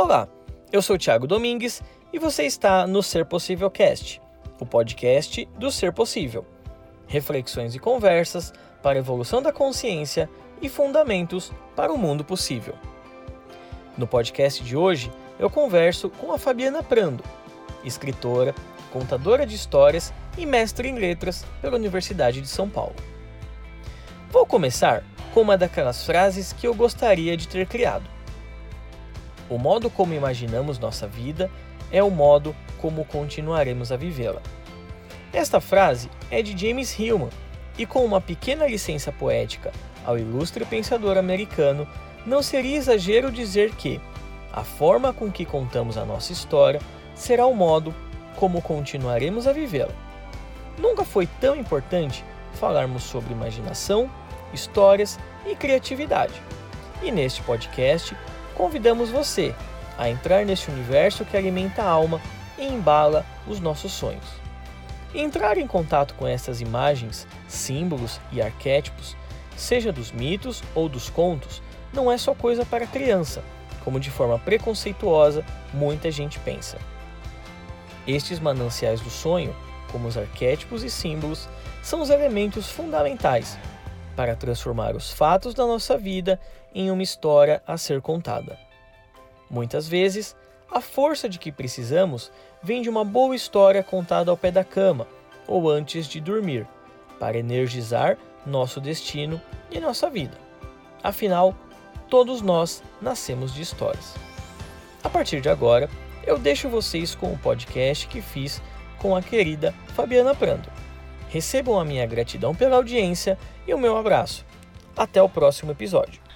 Olá, eu sou Thiago Domingues e você está no Ser Possível Cast, o podcast do Ser Possível. Reflexões e conversas para evolução da consciência e fundamentos para o mundo possível. No podcast de hoje, eu converso com a Fabiana Prando, escritora, contadora de histórias e mestre em letras pela Universidade de São Paulo. Vou começar com uma daquelas frases que eu gostaria de ter criado. O modo como imaginamos nossa vida é o modo como continuaremos a vivê-la. Esta frase é de James Hillman e, com uma pequena licença poética ao ilustre pensador americano, não seria exagero dizer que a forma com que contamos a nossa história será o modo como continuaremos a vivê-la. Nunca foi tão importante falarmos sobre imaginação, histórias e criatividade. E neste podcast convidamos você a entrar nesse universo que alimenta a alma e embala os nossos sonhos. Entrar em contato com essas imagens, símbolos e arquétipos, seja dos mitos ou dos contos, não é só coisa para criança, como de forma preconceituosa muita gente pensa. Estes mananciais do sonho, como os arquétipos e símbolos, são os elementos fundamentais para transformar os fatos da nossa vida em uma história a ser contada. Muitas vezes, a força de que precisamos vem de uma boa história contada ao pé da cama ou antes de dormir, para energizar nosso destino e nossa vida. Afinal, todos nós nascemos de histórias. A partir de agora, eu deixo vocês com o podcast que fiz com a querida Fabiana Prando. Recebam a minha gratidão pela audiência e o meu abraço. Até o próximo episódio.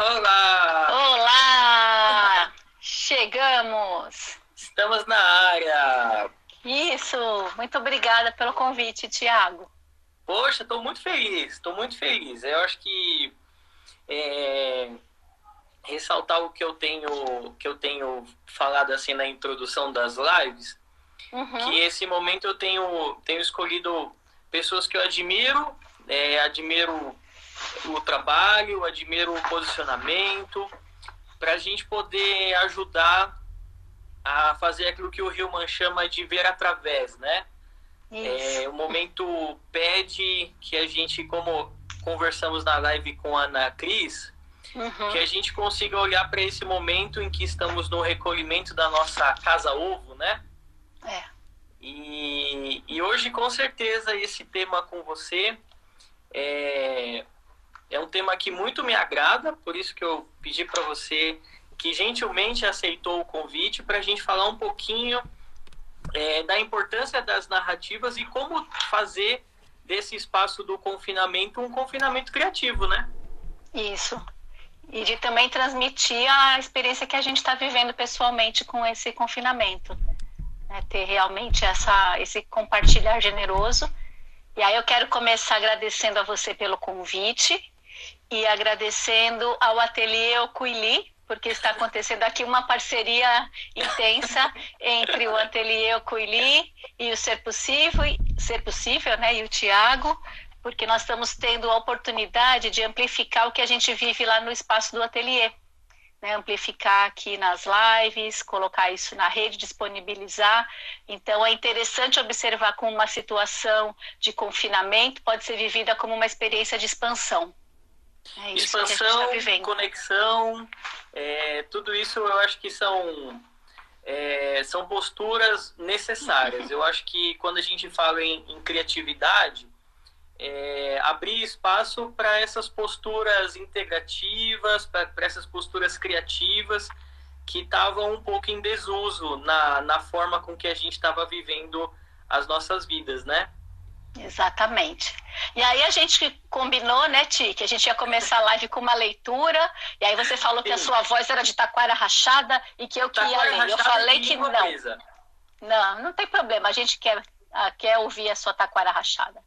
Olá! Olá! Chegamos! Estamos na área! Isso! Muito obrigada pelo convite, Tiago. Poxa, estou muito feliz, estou muito feliz. Eu acho que é, ressaltar o que eu tenho que eu tenho falado assim na introdução das lives, uhum. que esse momento eu tenho tenho escolhido pessoas que eu admiro é, admiro o trabalho, admiro o posicionamento, para a gente poder ajudar a fazer aquilo que o Hillman chama de ver através, né? É, o momento pede que a gente, como conversamos na live com a Ana Cris, uhum. que a gente consiga olhar para esse momento em que estamos no recolhimento da nossa casa ovo, né? É. E, e hoje, com certeza, esse tema com você é, é um tema que muito me agrada, por isso que eu pedi para você que gentilmente aceitou o convite para a gente falar um pouquinho é, da importância das narrativas e como fazer desse espaço do confinamento um confinamento criativo, né? Isso. E de também transmitir a experiência que a gente está vivendo pessoalmente com esse confinamento. Né? Ter realmente essa, esse compartilhar generoso e aí eu quero começar agradecendo a você pelo convite e agradecendo ao Ateliê Ocuili, porque está acontecendo aqui uma parceria intensa entre o Ateliê Ocuili e o Ser Possível, Ser Possível né, e o Tiago, porque nós estamos tendo a oportunidade de amplificar o que a gente vive lá no espaço do ateliê né, amplificar aqui nas lives, colocar isso na rede, disponibilizar. Então, é interessante observar como uma situação de confinamento pode ser vivida como uma experiência de expansão. É expansão, tá conexão, é, tudo isso eu acho que são, é, são posturas necessárias. eu acho que quando a gente fala em, em criatividade, é, abrir espaço para essas posturas integrativas, para essas posturas criativas que estavam um pouco em desuso na, na forma com que a gente estava vivendo as nossas vidas, né? Exatamente. E aí a gente combinou, né, Ti, que a gente ia começar a live com uma leitura, e aí você falou que a sua voz era de taquara rachada e que eu queria ler. Eu falei que não. Não, não tem problema, a gente quer, ah, quer ouvir a sua taquara rachada.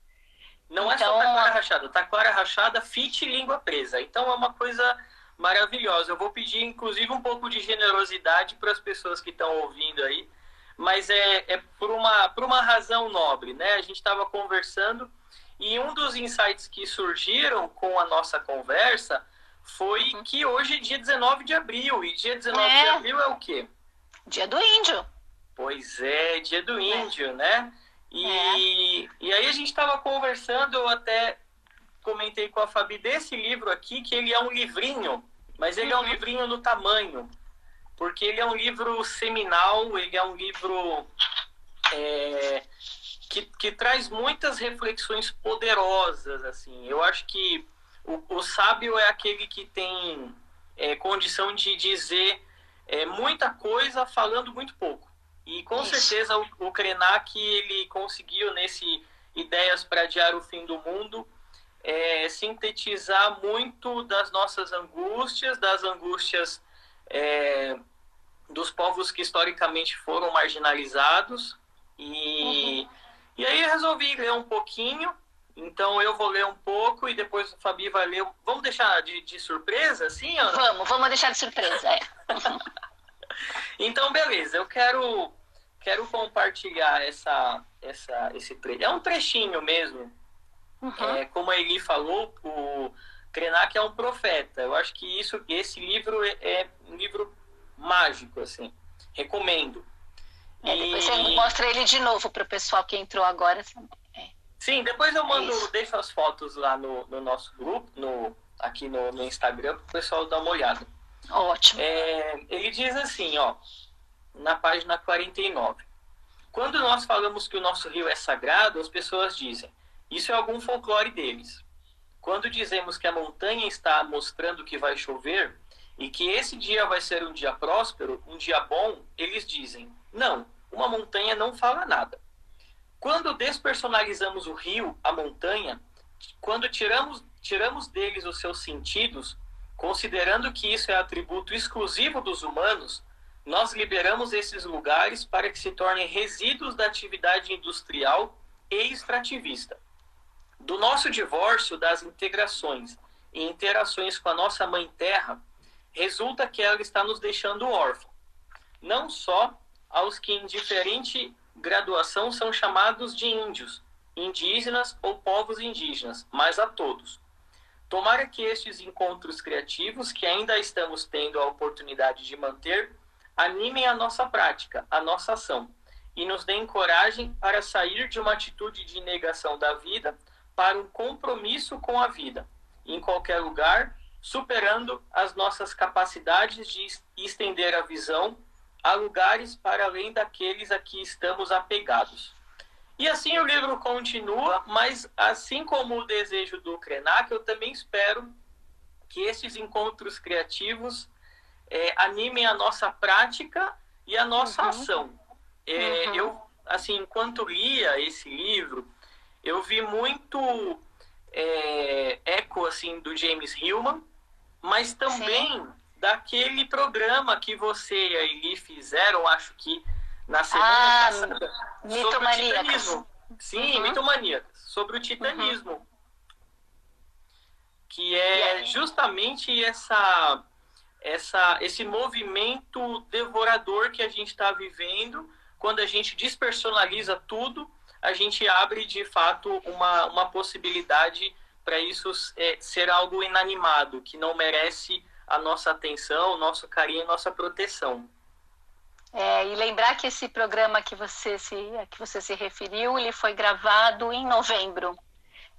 Não então... é só então, taquara rachada, taquara rachada, fit e língua presa. Então é uma coisa maravilhosa. Eu vou pedir, inclusive, um pouco de generosidade para as pessoas que estão ouvindo aí, mas é, é por, uma, por uma razão nobre, né? A gente estava conversando e um dos insights que surgiram com a nossa conversa foi uhum. que hoje é dia 19 de abril. E dia 19 é. de abril é o quê? Dia do índio. Pois é, dia do é. índio, é. né? E, é. e aí a gente estava conversando, eu até comentei com a Fabi desse livro aqui, que ele é um livrinho, mas ele uhum. é um uhum. livrinho no tamanho, porque ele é um livro seminal, ele é um livro é, que, que traz muitas reflexões poderosas, assim. Eu acho que o, o sábio é aquele que tem é, condição de dizer é, muita coisa falando muito pouco. E com Isso. certeza o, o Krenak ele conseguiu nesse Ideias para Adiar o Fim do Mundo é, sintetizar muito das nossas angústias, das angústias é, dos povos que historicamente foram marginalizados. E, uhum. E aí eu resolvi ler um pouquinho. Então eu vou ler um pouco e depois o Fabi vai ler. Vamos deixar de, de surpresa, assim? Vamos, vamos deixar de surpresa, é. então, beleza. Eu quero, quero compartilhar essa, essa, esse trecho. É um trechinho mesmo. Uhum. É, como a Eli falou, o Krenak é um profeta. Eu acho que isso, esse livro é, é um livro mágico, assim. Recomendo. É, depois e... você mostra ele de novo para o pessoal que entrou agora. É. Sim, depois eu mando, é deixo as fotos lá no, no nosso grupo, no, aqui no, no Instagram, para o pessoal dar uma olhada. Ótimo. É, ele diz assim, ó, na página 49. Quando nós falamos que o nosso rio é sagrado, as pessoas dizem, isso é algum folclore deles. Quando dizemos que a montanha está mostrando que vai chover e que esse dia vai ser um dia próspero, um dia bom, eles dizem, não, uma montanha não fala nada. Quando despersonalizamos o rio, a montanha, quando tiramos, tiramos deles os seus sentidos, Considerando que isso é atributo exclusivo dos humanos, nós liberamos esses lugares para que se tornem resíduos da atividade industrial e extrativista. Do nosso divórcio das integrações e interações com a nossa mãe terra, resulta que ela está nos deixando órfãos. Não só aos que em diferente graduação são chamados de índios, indígenas ou povos indígenas, mas a todos. Tomara que estes encontros criativos, que ainda estamos tendo a oportunidade de manter, animem a nossa prática, a nossa ação, e nos deem coragem para sair de uma atitude de negação da vida para um compromisso com a vida, em qualquer lugar, superando as nossas capacidades de estender a visão a lugares para além daqueles a que estamos apegados. E assim o livro continua, mas assim como o desejo do Krenak, eu também espero que esses encontros criativos é, animem a nossa prática e a nossa uhum. ação. É, uhum. Eu, assim, enquanto lia esse livro, eu vi muito é, eco assim do James Hillman, mas também Sim. Daquele programa que você e a Eli fizeram, acho que na semana ah, passada sobre o titanismo. Sim, uhum. mitomaníacas, sobre o titanismo. Uhum. Que é justamente essa, essa, esse movimento devorador que a gente está vivendo. Quando a gente despersonaliza tudo, a gente abre de fato uma, uma possibilidade para isso é, ser algo inanimado, que não merece a nossa atenção, nosso carinho, nossa proteção. É, e lembrar que esse programa que você se que você se referiu, ele foi gravado em novembro.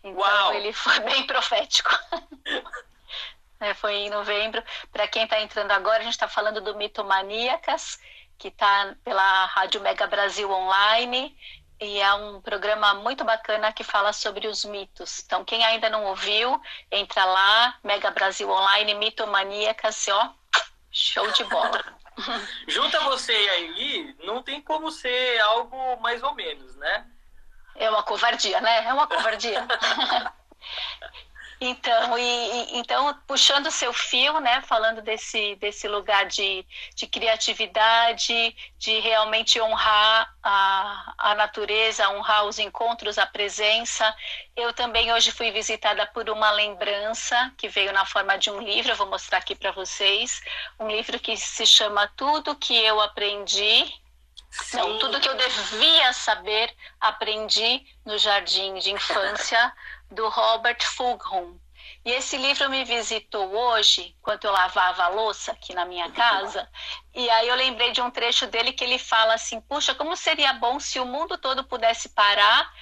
Então Uau. ele foi bem profético. é, foi em novembro. Para quem está entrando agora, a gente está falando do Mitomaníacas, que está pela Rádio Mega Brasil Online. E é um programa muito bacana que fala sobre os mitos. Então, quem ainda não ouviu, entra lá, Mega Brasil Online, Mitomaníacas, ó, show de bola. Junta você e a Eli, não tem como ser algo mais ou menos, né? É uma covardia, né? É uma covardia. Então, e, então puxando o seu fio, né, falando desse, desse lugar de, de criatividade, de realmente honrar a, a natureza, honrar os encontros, a presença. Eu também hoje fui visitada por uma lembrança que veio na forma de um livro, eu vou mostrar aqui para vocês, um livro que se chama Tudo que eu aprendi Sim. Não, tudo que eu devia saber, aprendi no jardim de infância do Robert Fulghum. E esse livro me visitou hoje, enquanto eu lavava a louça aqui na minha casa, e aí eu lembrei de um trecho dele que ele fala assim: puxa, como seria bom se o mundo todo pudesse parar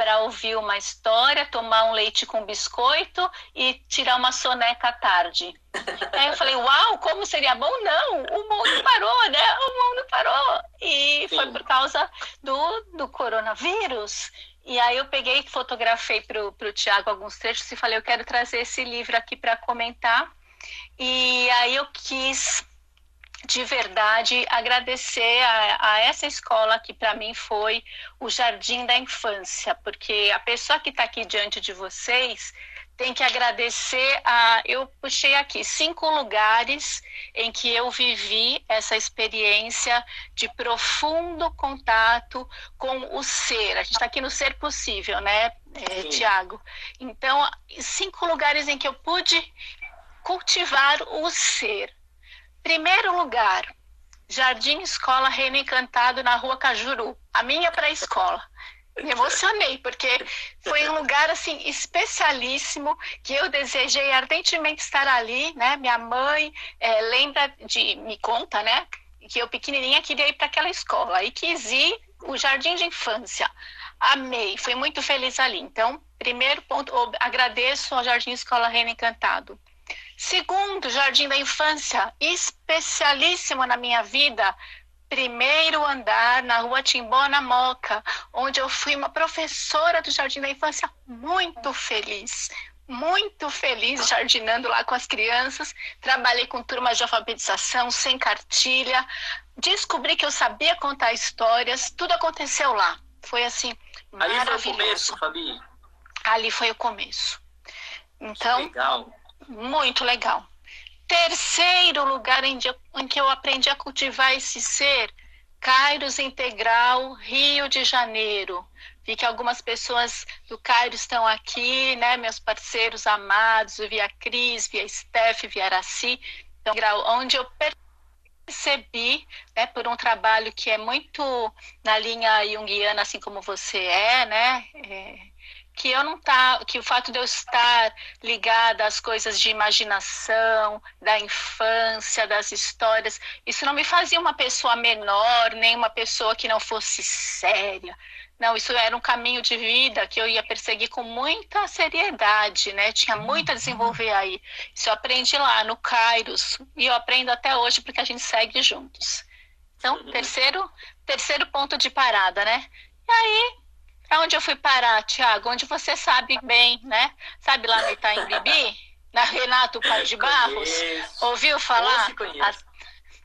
para ouvir uma história, tomar um leite com biscoito e tirar uma soneca à tarde. Aí eu falei, uau, como seria bom? Não, o mundo parou, né? O mundo parou. E Sim. foi por causa do, do coronavírus. E aí eu peguei, fotografei para o Tiago alguns trechos e falei, eu quero trazer esse livro aqui para comentar. E aí eu quis de verdade agradecer a, a essa escola que para mim foi o jardim da infância, porque a pessoa que está aqui diante de vocês tem que agradecer a. Eu puxei aqui cinco lugares em que eu vivi essa experiência de profundo contato com o ser. A gente está aqui no ser possível, né, é, Tiago? Então, cinco lugares em que eu pude cultivar o ser. Primeiro lugar, Jardim Escola Reino Encantado na Rua Cajuru, a minha pré-escola. Me emocionei, porque foi um lugar assim especialíssimo que eu desejei ardentemente estar ali, né? Minha mãe é, lembra de me conta, né? Que eu pequenininha queria ir para aquela escola e quis ir o jardim de infância. Amei, fui muito feliz ali. Então, primeiro ponto, agradeço ao Jardim Escola Reino Encantado. Segundo, Jardim da Infância, especialíssimo na minha vida, primeiro andar na rua Timbó, na Moca, onde eu fui uma professora do Jardim da Infância muito feliz, muito feliz jardinando lá com as crianças. Trabalhei com turmas de alfabetização, sem cartilha. Descobri que eu sabia contar histórias, tudo aconteceu lá. Foi assim, Ali foi o começo, Fabi? Ali foi o começo. Então, legal muito legal. Terceiro lugar em, em que eu aprendi a cultivar esse ser, Kairos Integral, Rio de Janeiro. Vi que algumas pessoas do Cairo estão aqui, né? Meus parceiros amados, via Cris, via Steph, via Araci, então, onde eu percebi, né, por um trabalho que é muito na linha junguiana, assim como você é, né? É, que eu não tá, que o fato de eu estar ligada às coisas de imaginação, da infância, das histórias, isso não me fazia uma pessoa menor, nem uma pessoa que não fosse séria. Não, isso era um caminho de vida que eu ia perseguir com muita seriedade, né? Tinha muito a desenvolver aí. Isso eu aprendi lá no Kairos e eu aprendo até hoje porque a gente segue juntos. Então, terceiro, terceiro ponto de parada, né? E aí, Aonde eu fui parar, Tiago? Onde você sabe bem, né? Sabe lá no Itaim Bibi? Na Renato Pai de Barros? Ouviu falar?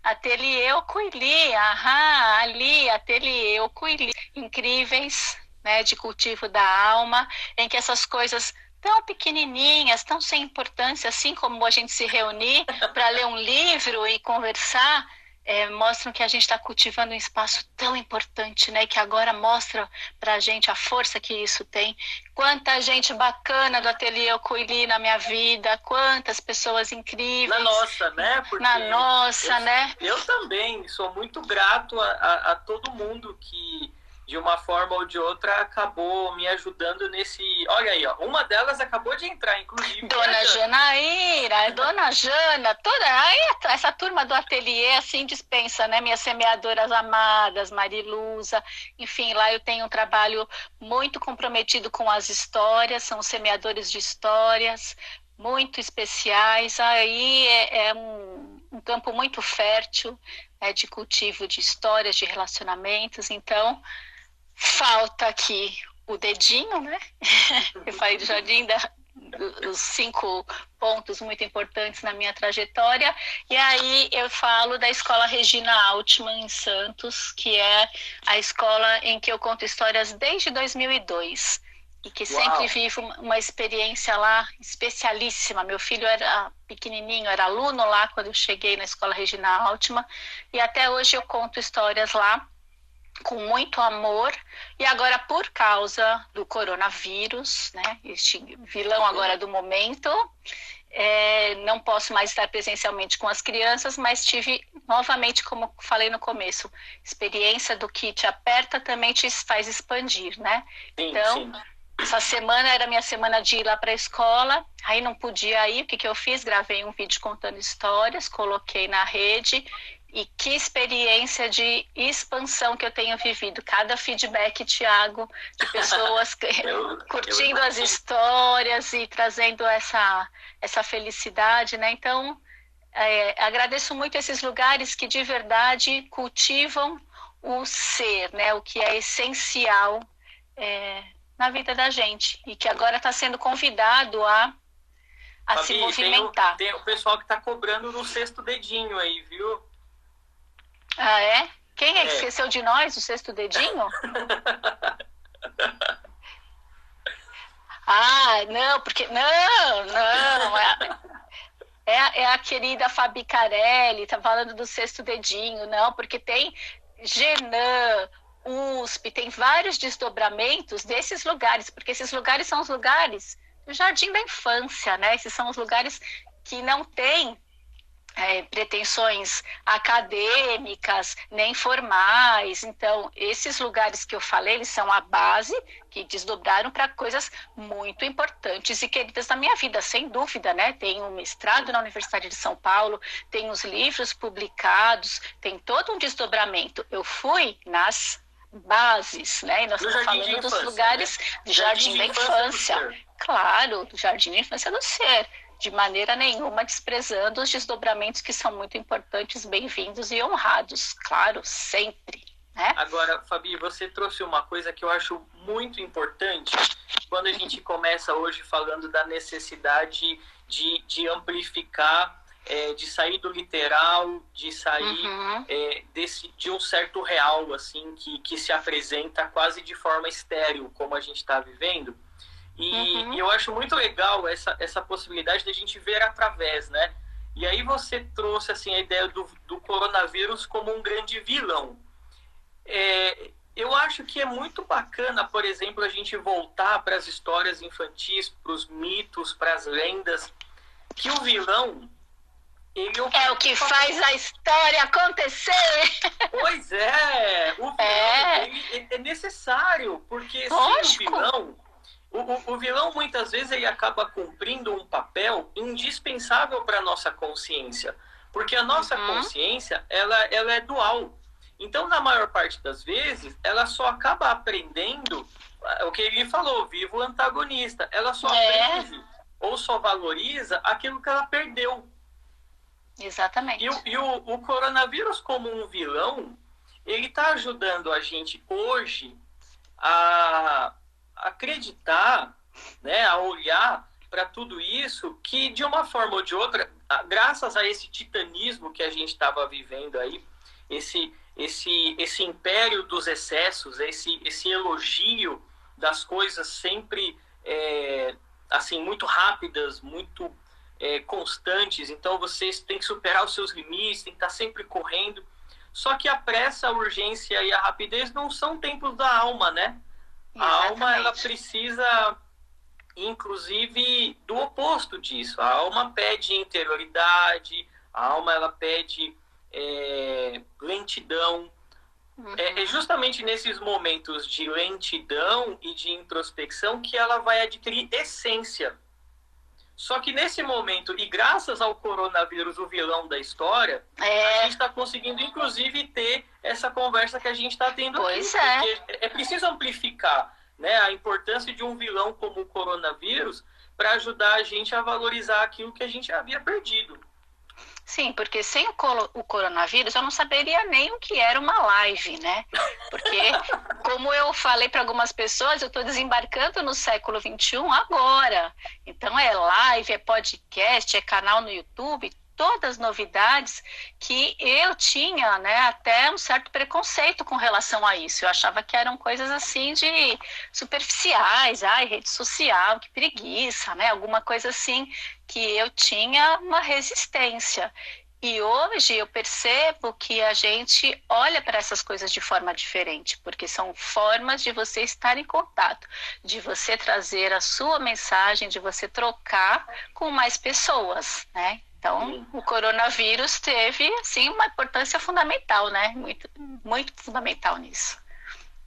Ateliê Ocuili, aham, ali, Ateliê Ocuili. Incríveis, né, de cultivo da alma, em que essas coisas tão pequenininhas, tão sem importância, assim como a gente se reunir para ler um livro e conversar, é, mostram que a gente está cultivando um espaço tão importante, né? Que agora mostra para a gente a força que isso tem. Quanta gente bacana do Ateliê Ocuili na minha vida, quantas pessoas incríveis. Na nossa, né? Porque na nossa, eu, né? Eu também sou muito grato a, a, a todo mundo que de uma forma ou de outra, acabou me ajudando nesse. Olha aí, ó, uma delas acabou de entrar, inclusive. Dona Janaíra, Dona Jana, toda. Aí essa turma do ateliê assim dispensa, né? Minhas semeadoras amadas, Mariluza, enfim, lá eu tenho um trabalho muito comprometido com as histórias, são semeadores de histórias muito especiais. Aí é, é um, um campo muito fértil. É, de cultivo de histórias, de relacionamentos. Então, Falta aqui o dedinho, né? Eu falei do jardim da, os cinco pontos muito importantes na minha trajetória. E aí eu falo da Escola Regina Altman em Santos, que é a escola em que eu conto histórias desde 2002 e que Uau. sempre vivo uma experiência lá especialíssima. Meu filho era pequenininho, era aluno lá quando eu cheguei na Escola Regina Altman e até hoje eu conto histórias lá com muito amor e agora por causa do coronavírus, né, este vilão agora do momento, é, não posso mais estar presencialmente com as crianças, mas tive novamente, como falei no começo, experiência do que te aperta também te faz expandir, né? Sim, então, sim. essa semana era minha semana de ir lá para a escola, aí não podia ir, o que, que eu fiz? Gravei um vídeo contando histórias, coloquei na rede e que experiência de expansão que eu tenho vivido. Cada feedback, Tiago, de pessoas eu, curtindo eu as histórias e trazendo essa, essa felicidade, né? Então, é, agradeço muito esses lugares que de verdade cultivam o ser, né? O que é essencial é, na vida da gente e que agora está sendo convidado a, a Fabi, se movimentar. Tem o, tem o pessoal que está cobrando no sexto dedinho aí, viu? Ah, é? Quem é que é. esqueceu de nós, o sexto dedinho? ah, não, porque. Não, não. É, é, é a querida Fabi Carelli, tá falando do sexto dedinho, não, porque tem Genan, USP, tem vários desdobramentos desses lugares, porque esses lugares são os lugares do jardim da infância, né? Esses são os lugares que não têm é, pretensões acadêmicas, nem formais. Então, esses lugares que eu falei, eles são a base que desdobraram para coisas muito importantes e queridas na minha vida, sem dúvida, né? Tem um mestrado na Universidade de São Paulo, tem os livros publicados, tem todo um desdobramento. Eu fui nas bases, né? E nós do estamos falando dos lugares né? do jardim, jardim da infância. infância claro, do jardim da infância do ser de maneira nenhuma desprezando os desdobramentos que são muito importantes, bem-vindos e honrados, claro, sempre. Né? Agora, Fabi, você trouxe uma coisa que eu acho muito importante quando a gente começa hoje falando da necessidade de, de amplificar, é, de sair do literal, de sair uhum. é, desse, de um certo real, assim, que, que se apresenta quase de forma estéril, como a gente está vivendo. E, uhum. e, eu acho muito legal essa, essa possibilidade de a gente ver através, né? E aí você trouxe assim a ideia do, do coronavírus como um grande vilão. É, eu acho que é muito bacana, por exemplo, a gente voltar para as histórias infantis, para os mitos, para as lendas, que o vilão ele é o que faz a história acontecer. Pois é, o vilão é, é necessário, porque Lógico. sem o vilão o, o, vilão muitas vezes ele acaba cumprindo um papel indispensável para a nossa consciência, porque a nossa uhum. consciência ela, ela é dual. Então, na maior parte das vezes, ela só acaba aprendendo o que ele falou, vivo antagonista. Ela só é. aprende ou só valoriza aquilo que ela perdeu. Exatamente. E, o, e o, o coronavírus, como um vilão, ele está ajudando a gente hoje a acreditar, né, a olhar para tudo isso, que de uma forma ou de outra, graças a esse titanismo que a gente estava vivendo aí, esse, esse, esse império dos excessos, esse, esse elogio das coisas sempre é, assim muito rápidas, muito é, constantes. Então vocês têm que superar os seus limites, tem que estar sempre correndo. Só que a pressa, a urgência e a rapidez não são tempos da alma, né? A alma ela precisa, inclusive, do oposto disso. A alma pede interioridade, a alma ela pede é, lentidão. Uhum. É, é justamente nesses momentos de lentidão e de introspecção que ela vai adquirir essência. Só que nesse momento, e graças ao coronavírus, o vilão da história, é. a gente está conseguindo, inclusive, ter essa conversa que a gente está tendo pois aqui. É. é preciso amplificar né, a importância de um vilão como o coronavírus para ajudar a gente a valorizar aquilo que a gente havia perdido. Sim, porque sem o, coronavírus eu não saberia nem o que era uma live, né? Porque, como eu falei para algumas pessoas, eu estou desembarcando no século XXI agora. Então é live, é podcast, é canal no YouTube, todas as novidades que eu tinha, né, até um certo preconceito com relação a isso. Eu achava que eram coisas assim de superficiais, ai, rede social, que preguiça, né, alguma coisa assim que eu tinha uma resistência. E hoje eu percebo que a gente olha para essas coisas de forma diferente, porque são formas de você estar em contato, de você trazer a sua mensagem, de você trocar com mais pessoas, né? Então, o coronavírus teve, assim, uma importância fundamental, né? Muito, muito fundamental nisso.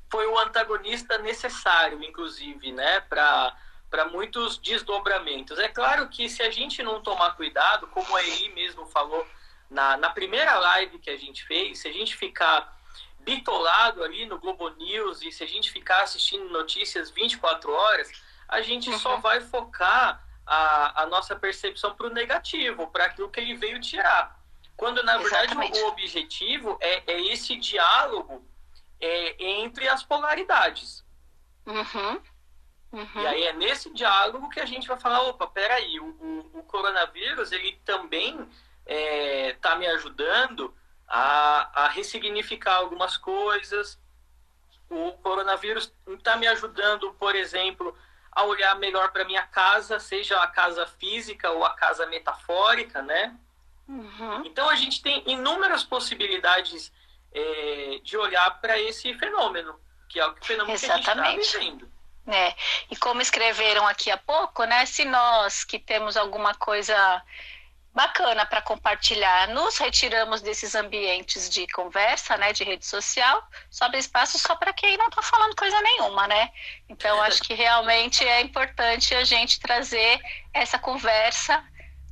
foi o antagonista necessário, inclusive, né, para para muitos desdobramentos. É claro que se a gente não tomar cuidado, como a Eli mesmo falou na, na primeira live que a gente fez, se a gente ficar bitolado ali no Globo News e se a gente ficar assistindo notícias 24 horas, a gente uhum. só vai focar a, a nossa percepção para o negativo, para aquilo que ele veio tirar. Quando, na verdade, o objetivo é, é esse diálogo é, entre as polaridades. Uhum. Uhum. E aí é nesse diálogo que a gente vai falar, opa, peraí, o, o, o coronavírus, ele também está é, tá me ajudando a, a ressignificar algumas coisas. O coronavírus está me ajudando, por exemplo, a olhar melhor para minha casa, seja a casa física ou a casa metafórica, né? Uhum. Então a gente tem inúmeras possibilidades é, de olhar para esse fenômeno, que é o fenômeno Exatamente. que a gente está vivendo. É. E como escreveram aqui há pouco, né? Se nós que temos alguma coisa bacana para compartilhar, nos retiramos desses ambientes de conversa, né, de rede social, sobra espaço só para quem não está falando coisa nenhuma, né? Então acho que realmente é importante a gente trazer essa conversa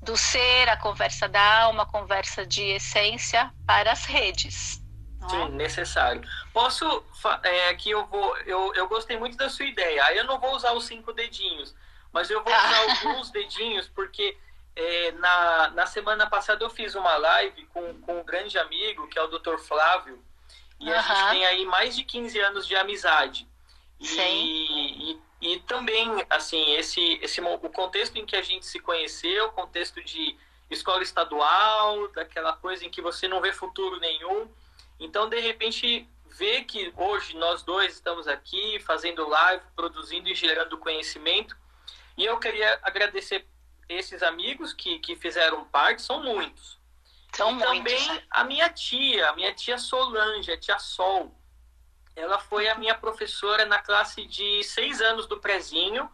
do ser, a conversa da alma, a conversa de essência para as redes. Sim, é? necessário. Posso, é, que eu vou, eu, eu gostei muito da sua ideia. Aí eu não vou usar os cinco dedinhos, mas eu vou usar alguns dedinhos, porque é, na, na semana passada eu fiz uma live com, com um grande amigo, que é o Dr. Flávio, e uhum. a gente tem aí mais de 15 anos de amizade. E, e, e, também, assim, esse, esse, o contexto em que a gente se conheceu, o contexto de escola estadual, daquela coisa em que você não vê futuro nenhum. Então, de repente, ver que hoje nós dois estamos aqui fazendo live, produzindo e gerando conhecimento. E eu queria agradecer esses amigos que, que fizeram parte, são muitos. São e muitos. também né? a minha tia, a minha tia Solange, a tia Sol. Ela foi a minha professora na classe de seis anos do prezinho.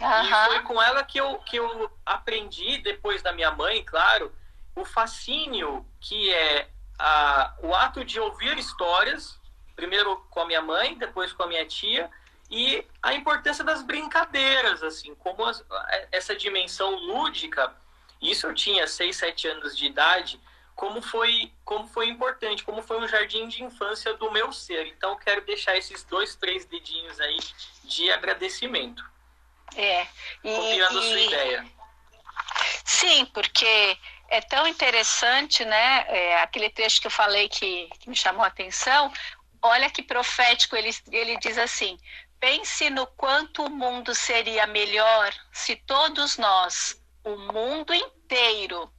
Uhum. E foi com ela que eu, que eu aprendi, depois da minha mãe, claro, o fascínio que é a, o ato de ouvir histórias, primeiro com a minha mãe, depois com a minha tia, e a importância das brincadeiras, assim, como as, essa dimensão lúdica, isso eu tinha 6, 7 anos de idade, como foi, como foi importante, como foi um jardim de infância do meu ser. Então, quero deixar esses dois, três dedinhos aí de agradecimento. É. E, Copiando a sua ideia. Sim, porque é tão interessante, né? É, aquele trecho que eu falei que, que me chamou a atenção. Olha que profético, ele, ele diz assim: Pense no quanto o mundo seria melhor se todos nós, o mundo inteiro,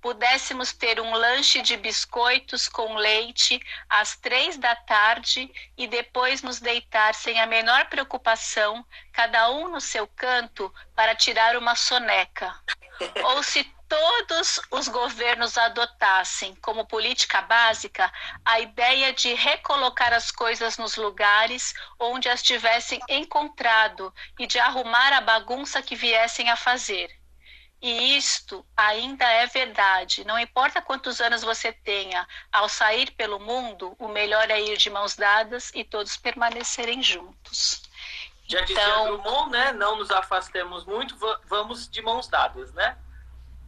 pudéssemos ter um lanche de biscoitos com leite às três da tarde e depois nos deitar sem a menor preocupação, cada um no seu canto, para tirar uma soneca. Ou se todos os governos adotassem como política básica a ideia de recolocar as coisas nos lugares onde as tivessem encontrado e de arrumar a bagunça que viessem a fazer. E isto ainda é verdade. Não importa quantos anos você tenha, ao sair pelo mundo, o melhor é ir de mãos dadas e todos permanecerem juntos. Já então, dizia Drummond, né? Não nos afastemos muito, vamos de mãos dadas, né?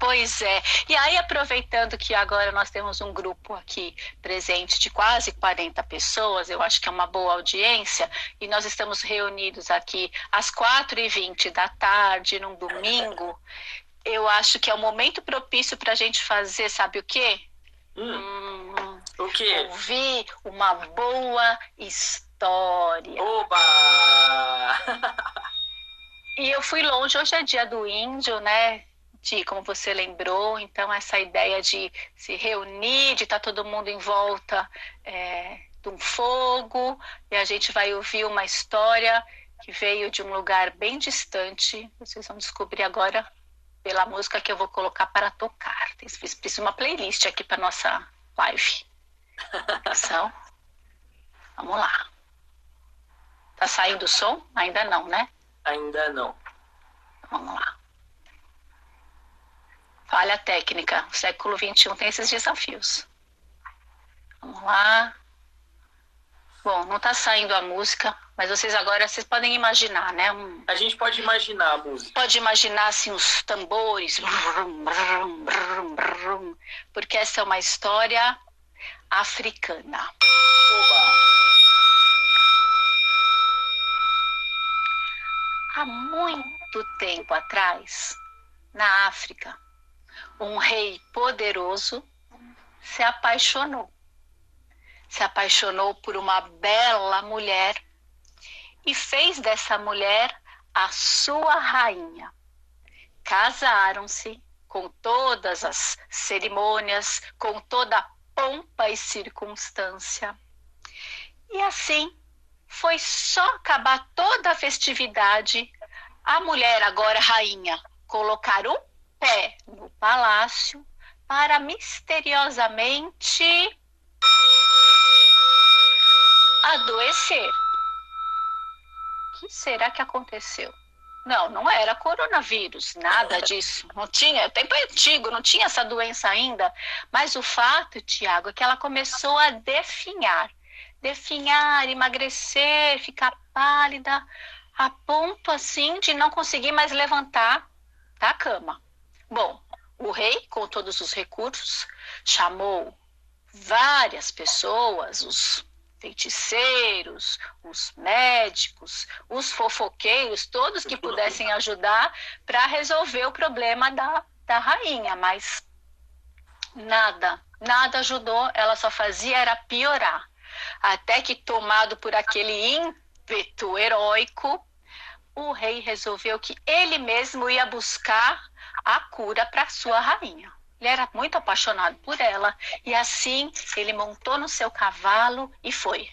Pois é. E aí, aproveitando que agora nós temos um grupo aqui presente de quase 40 pessoas, eu acho que é uma boa audiência, e nós estamos reunidos aqui às 4h20 da tarde, num domingo, eu acho que é o momento propício para a gente fazer, sabe o quê? Hum. Hum, o quê? Ouvir uma boa história. Oba! e eu fui longe, hoje é dia do índio, né? De, como você lembrou, então essa ideia de se reunir, de estar tá todo mundo em volta é, de um fogo, e a gente vai ouvir uma história que veio de um lugar bem distante. Vocês vão descobrir agora pela música que eu vou colocar para tocar. Fiz uma playlist aqui para nossa live. Atenção. Vamos lá. Tá saindo o som? Ainda não, né? Ainda não. Vamos lá. Falha técnica. O século XXI tem esses desafios. Vamos lá. Bom, não está saindo a música, mas vocês agora vocês podem imaginar, né? Um... A gente pode imaginar a música. Pode imaginar assim os tambores, porque essa é uma história africana. Oba. Há muito tempo atrás, na África, um rei poderoso se apaixonou. Se apaixonou por uma bela mulher e fez dessa mulher a sua rainha. Casaram-se com todas as cerimônias, com toda a pompa e circunstância. E assim foi só acabar toda a festividade, a mulher, agora rainha, colocar o pé no palácio para misteriosamente adoecer. O que será que aconteceu? Não, não era coronavírus, nada disso. Não tinha, é tempo antigo, não tinha essa doença ainda. Mas o fato, Tiago, é que ela começou a definhar definhar, emagrecer, ficar pálida, a ponto assim de não conseguir mais levantar da cama. Bom, o rei, com todos os recursos, chamou várias pessoas, os feiticeiros, os médicos, os fofoqueiros, todos que pudessem ajudar para resolver o problema da, da rainha, mas nada, nada ajudou, ela só fazia era piorar. Até que, tomado por aquele ímpeto heróico, o rei resolveu que ele mesmo ia buscar a cura para sua rainha. Ele era muito apaixonado por ela e assim ele montou no seu cavalo e foi.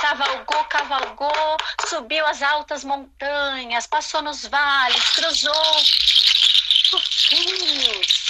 Cavalgou, cavalgou, subiu as altas montanhas, passou nos vales, cruzou os rios,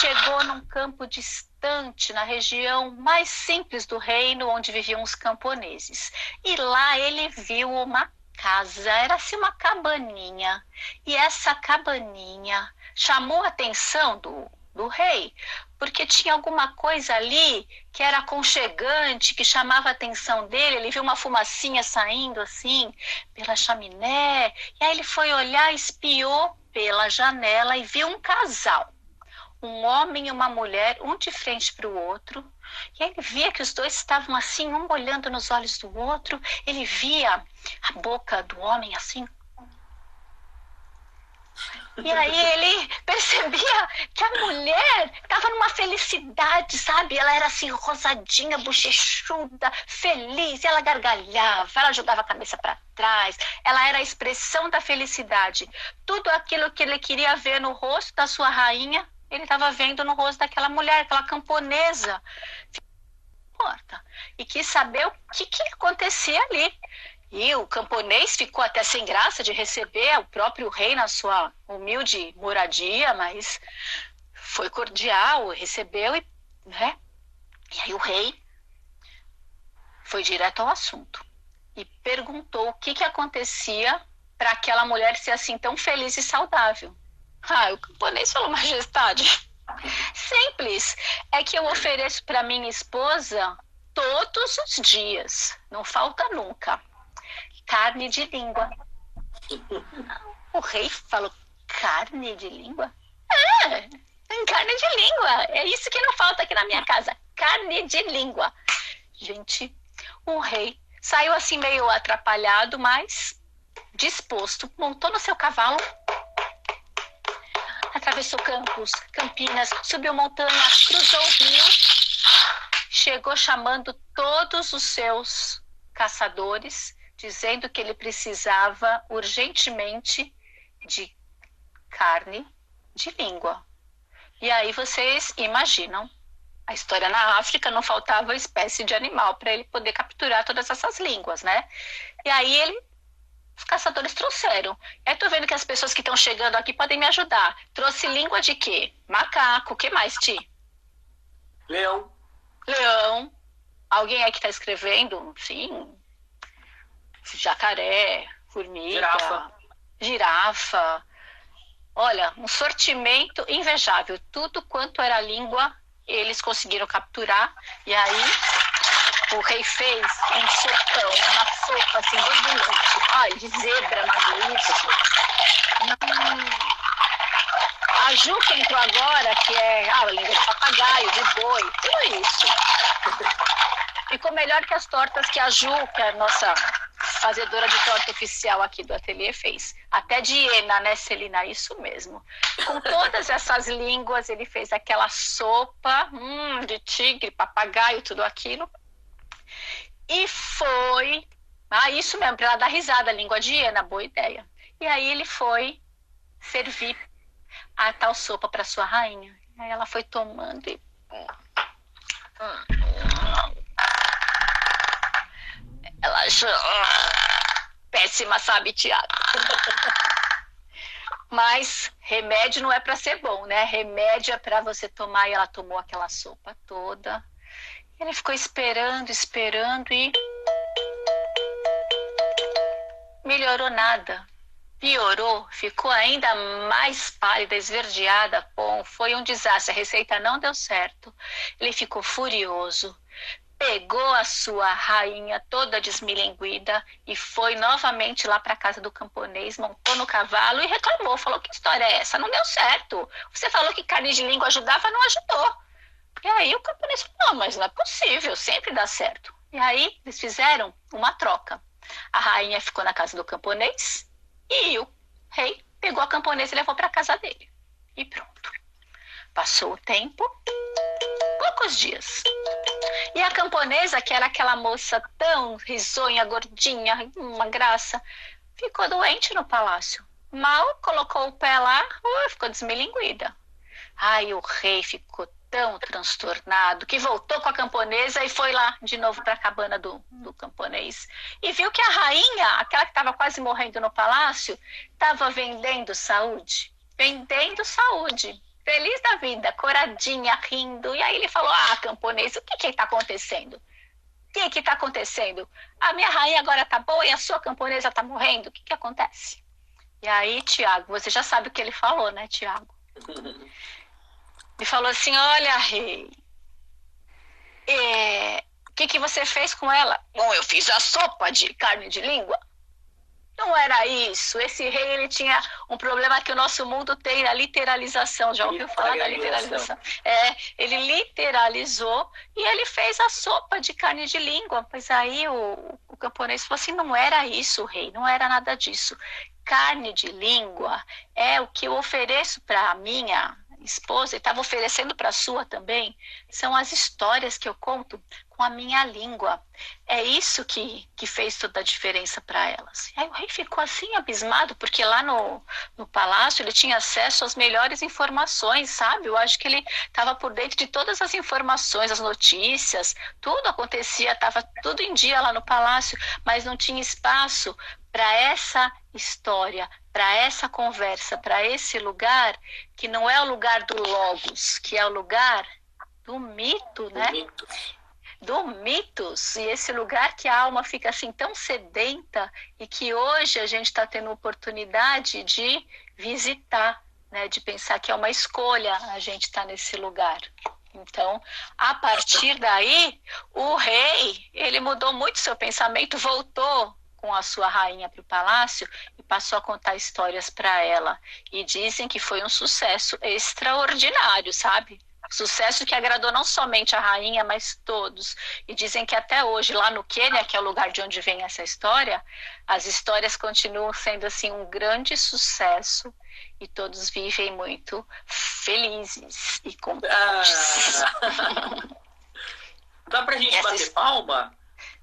chegou num campo distante, na região mais simples do reino, onde viviam os camponeses. E lá ele viu uma casa, era assim uma cabaninha. E essa cabaninha chamou a atenção do, do rei, porque tinha alguma coisa ali que era aconchegante, que chamava a atenção dele. Ele viu uma fumacinha saindo assim pela chaminé, e aí ele foi olhar, espiou pela janela e viu um casal um homem e uma mulher, um de frente para o outro. E ele via que os dois estavam assim, um olhando nos olhos do outro. Ele via a boca do homem assim. E aí ele percebia que a mulher estava numa felicidade, sabe? Ela era assim, rosadinha, bochechuda, feliz. ela gargalhava, ela jogava a cabeça para trás. Ela era a expressão da felicidade. Tudo aquilo que ele queria ver no rosto da sua rainha, ele estava vendo no rosto daquela mulher, aquela camponesa. Porta. E quis saber o que, que acontecia ali. E o camponês ficou até sem graça de receber o próprio rei na sua humilde moradia, mas foi cordial, recebeu e, né? E aí o rei foi direto ao assunto e perguntou o que, que acontecia para aquela mulher ser assim tão feliz e saudável. Ah, o camponês falou, majestade. Simples. É que eu ofereço para minha esposa todos os dias. Não falta nunca. Carne de língua. O rei falou: carne de língua? É, carne de língua. É isso que não falta aqui na minha casa. Carne de língua. Gente, o rei saiu assim meio atrapalhado, mas disposto, montou no seu cavalo atravessou campos, campinas, subiu montanhas, cruzou o rio, chegou chamando todos os seus caçadores, dizendo que ele precisava urgentemente de carne de língua. E aí vocês imaginam, a história na África não faltava espécie de animal para ele poder capturar todas essas línguas, né? E aí ele os caçadores trouxeram. Eu tô vendo que as pessoas que estão chegando aqui podem me ajudar. Trouxe língua de quê? Macaco. O que mais, Ti? Leão. Leão. Alguém aí que está escrevendo? Sim. Jacaré, formiga. Girafa. Girafa. Olha, um sortimento invejável. Tudo quanto era língua eles conseguiram capturar e aí o rei fez um sopão, uma sopa assim, borbulhante. Ai, de zebra, maluco. Hum. A Ju que entrou agora, que é ah, a língua de papagaio, de boi, tudo isso. Ficou melhor que as tortas que a Ju, que é a nossa fazedora de torta oficial aqui do ateliê, fez. Até de hiena, né, Celina? Isso mesmo. Com todas essas línguas, ele fez aquela sopa hum, de tigre, papagaio, tudo aquilo. E foi. Ah, isso mesmo, para ela dar risada, língua de hiena, boa ideia. E aí ele foi servir a tal sopa para sua rainha. Aí ela foi tomando e. Ela achou péssima, sabe, Tiago? Mas remédio não é para ser bom, né? Remédio é para você tomar e ela tomou aquela sopa toda. Ele ficou esperando, esperando e melhorou nada. Piorou, ficou ainda mais pálida, esverdeada. Bom, foi um desastre. A receita não deu certo. Ele ficou furioso, pegou a sua rainha toda desmilinguida e foi novamente lá para a casa do camponês, montou no cavalo e reclamou. Falou: Que história é essa? Não deu certo. Você falou que carne de língua ajudava, não ajudou. E aí o camponês falou, não, mas não é possível, sempre dá certo. E aí eles fizeram uma troca. A rainha ficou na casa do camponês e o rei pegou a camponesa e levou para a casa dele. E pronto. Passou o tempo, poucos dias. E a camponesa, que era aquela moça tão risonha, gordinha, uma graça, ficou doente no palácio. Mal colocou o pé lá, uh, ficou desmilinguida. Ai, o rei ficou tão transtornado que voltou com a camponesa e foi lá de novo para a cabana do, do camponês. E viu que a rainha, aquela que estava quase morrendo no palácio, estava vendendo saúde. Vendendo saúde. Feliz da vida, coradinha, rindo. E aí ele falou: Ah, camponês, o que está acontecendo? O que está acontecendo? A minha rainha agora está boa e a sua camponesa está morrendo. O que, que acontece? E aí, Tiago, você já sabe o que ele falou, né, Tiago? e falou assim: Olha, rei, é, o que, que você fez com ela? Bom, eu fiz a sopa de carne de língua. Não era isso. Esse rei ele tinha um problema que o nosso mundo tem na literalização. Já ouviu falar da literalização? É, ele literalizou e ele fez a sopa de carne de língua. Pois aí o, o camponês falou assim: não era isso, rei, não era nada disso. Carne de língua é o que eu ofereço para a minha esposa e estava oferecendo para a sua também, são as histórias que eu conto com a minha língua. É isso que, que fez toda a diferença para elas. E aí o rei ficou assim abismado, porque lá no, no palácio ele tinha acesso às melhores informações, sabe? Eu acho que ele estava por dentro de todas as informações, as notícias, tudo acontecia, estava tudo em dia lá no palácio, mas não tinha espaço para essa história, para essa conversa, para esse lugar que não é o lugar do logos, que é o lugar do mito, né? Do mitos e esse lugar que a alma fica assim tão sedenta e que hoje a gente está tendo oportunidade de visitar, né? De pensar que é uma escolha a gente estar tá nesse lugar. Então, a partir daí, o rei ele mudou muito seu pensamento, voltou com a sua rainha para o palácio e passou a contar histórias para ela. E dizem que foi um sucesso extraordinário, sabe? Sucesso que agradou não somente a rainha, mas todos. E dizem que até hoje, lá no Quênia, que é o lugar de onde vem essa história, as histórias continuam sendo assim um grande sucesso e todos vivem muito felizes e contentes. Ah. Dá pra gente essa bater palma?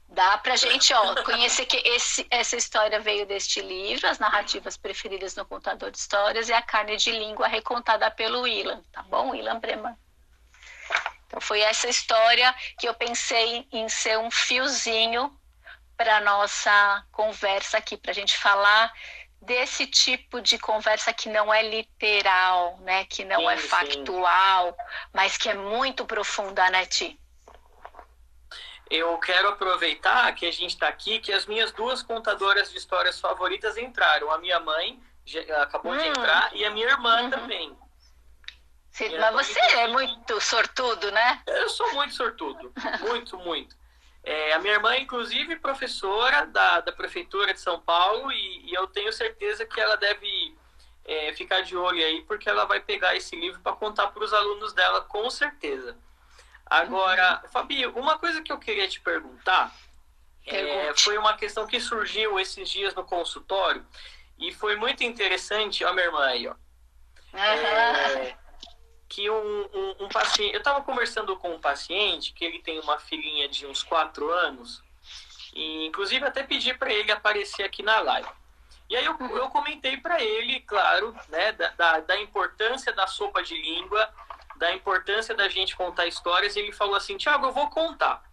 Dá pra gente, ó, conhecer que esse, essa história veio deste livro, As Narrativas Preferidas no Contador de Histórias, e a carne de língua recontada pelo Ilan, tá bom? Ilan Breman. Então foi essa história que eu pensei em ser um fiozinho para nossa conversa aqui, para a gente falar desse tipo de conversa que não é literal, né? Que não sim, é factual, sim. mas que é muito profunda, né, Ti? Eu quero aproveitar que a gente está aqui, que as minhas duas contadoras de histórias favoritas entraram. A minha mãe acabou hum. de entrar e a minha irmã uhum. também. mas você é muito sortudo, né? Eu sou muito sortudo, muito, muito. É, a minha irmã, inclusive, professora da, da Prefeitura de São Paulo, e, e eu tenho certeza que ela deve é, ficar de olho aí, porque ela vai pegar esse livro para contar para os alunos dela, com certeza. Agora, uhum. Fabi, uma coisa que eu queria te perguntar é, foi uma questão que surgiu esses dias no consultório e foi muito interessante. Ó, minha irmã aí, ó. É, que um, um, um paciente. Eu estava conversando com um paciente que ele tem uma filhinha de uns quatro anos, e inclusive até pedi para ele aparecer aqui na live. E aí eu, uhum. eu comentei para ele, claro, né, da, da, da, importância da sopa de língua, da importância da gente contar histórias, e ele falou assim, Tiago, eu vou contar.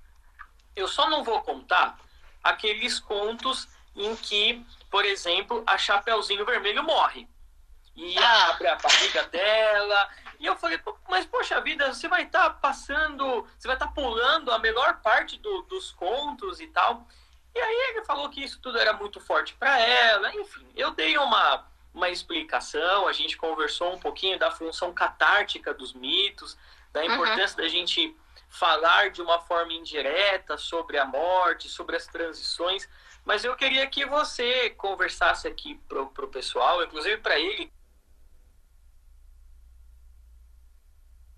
Eu só não vou contar aqueles contos em que, por exemplo, a Chapeuzinho Vermelho morre. E ah. abre a barriga dela, e eu falei, mas poxa vida, você vai estar tá passando, você vai estar tá pulando a melhor parte do, dos contos e tal. E aí ele falou que isso tudo era muito forte para ela. Enfim, eu dei uma, uma explicação, a gente conversou um pouquinho da função catártica dos mitos, da uhum. importância uhum. da gente falar de uma forma indireta sobre a morte, sobre as transições. Mas eu queria que você conversasse aqui pro, pro pessoal, inclusive para ele,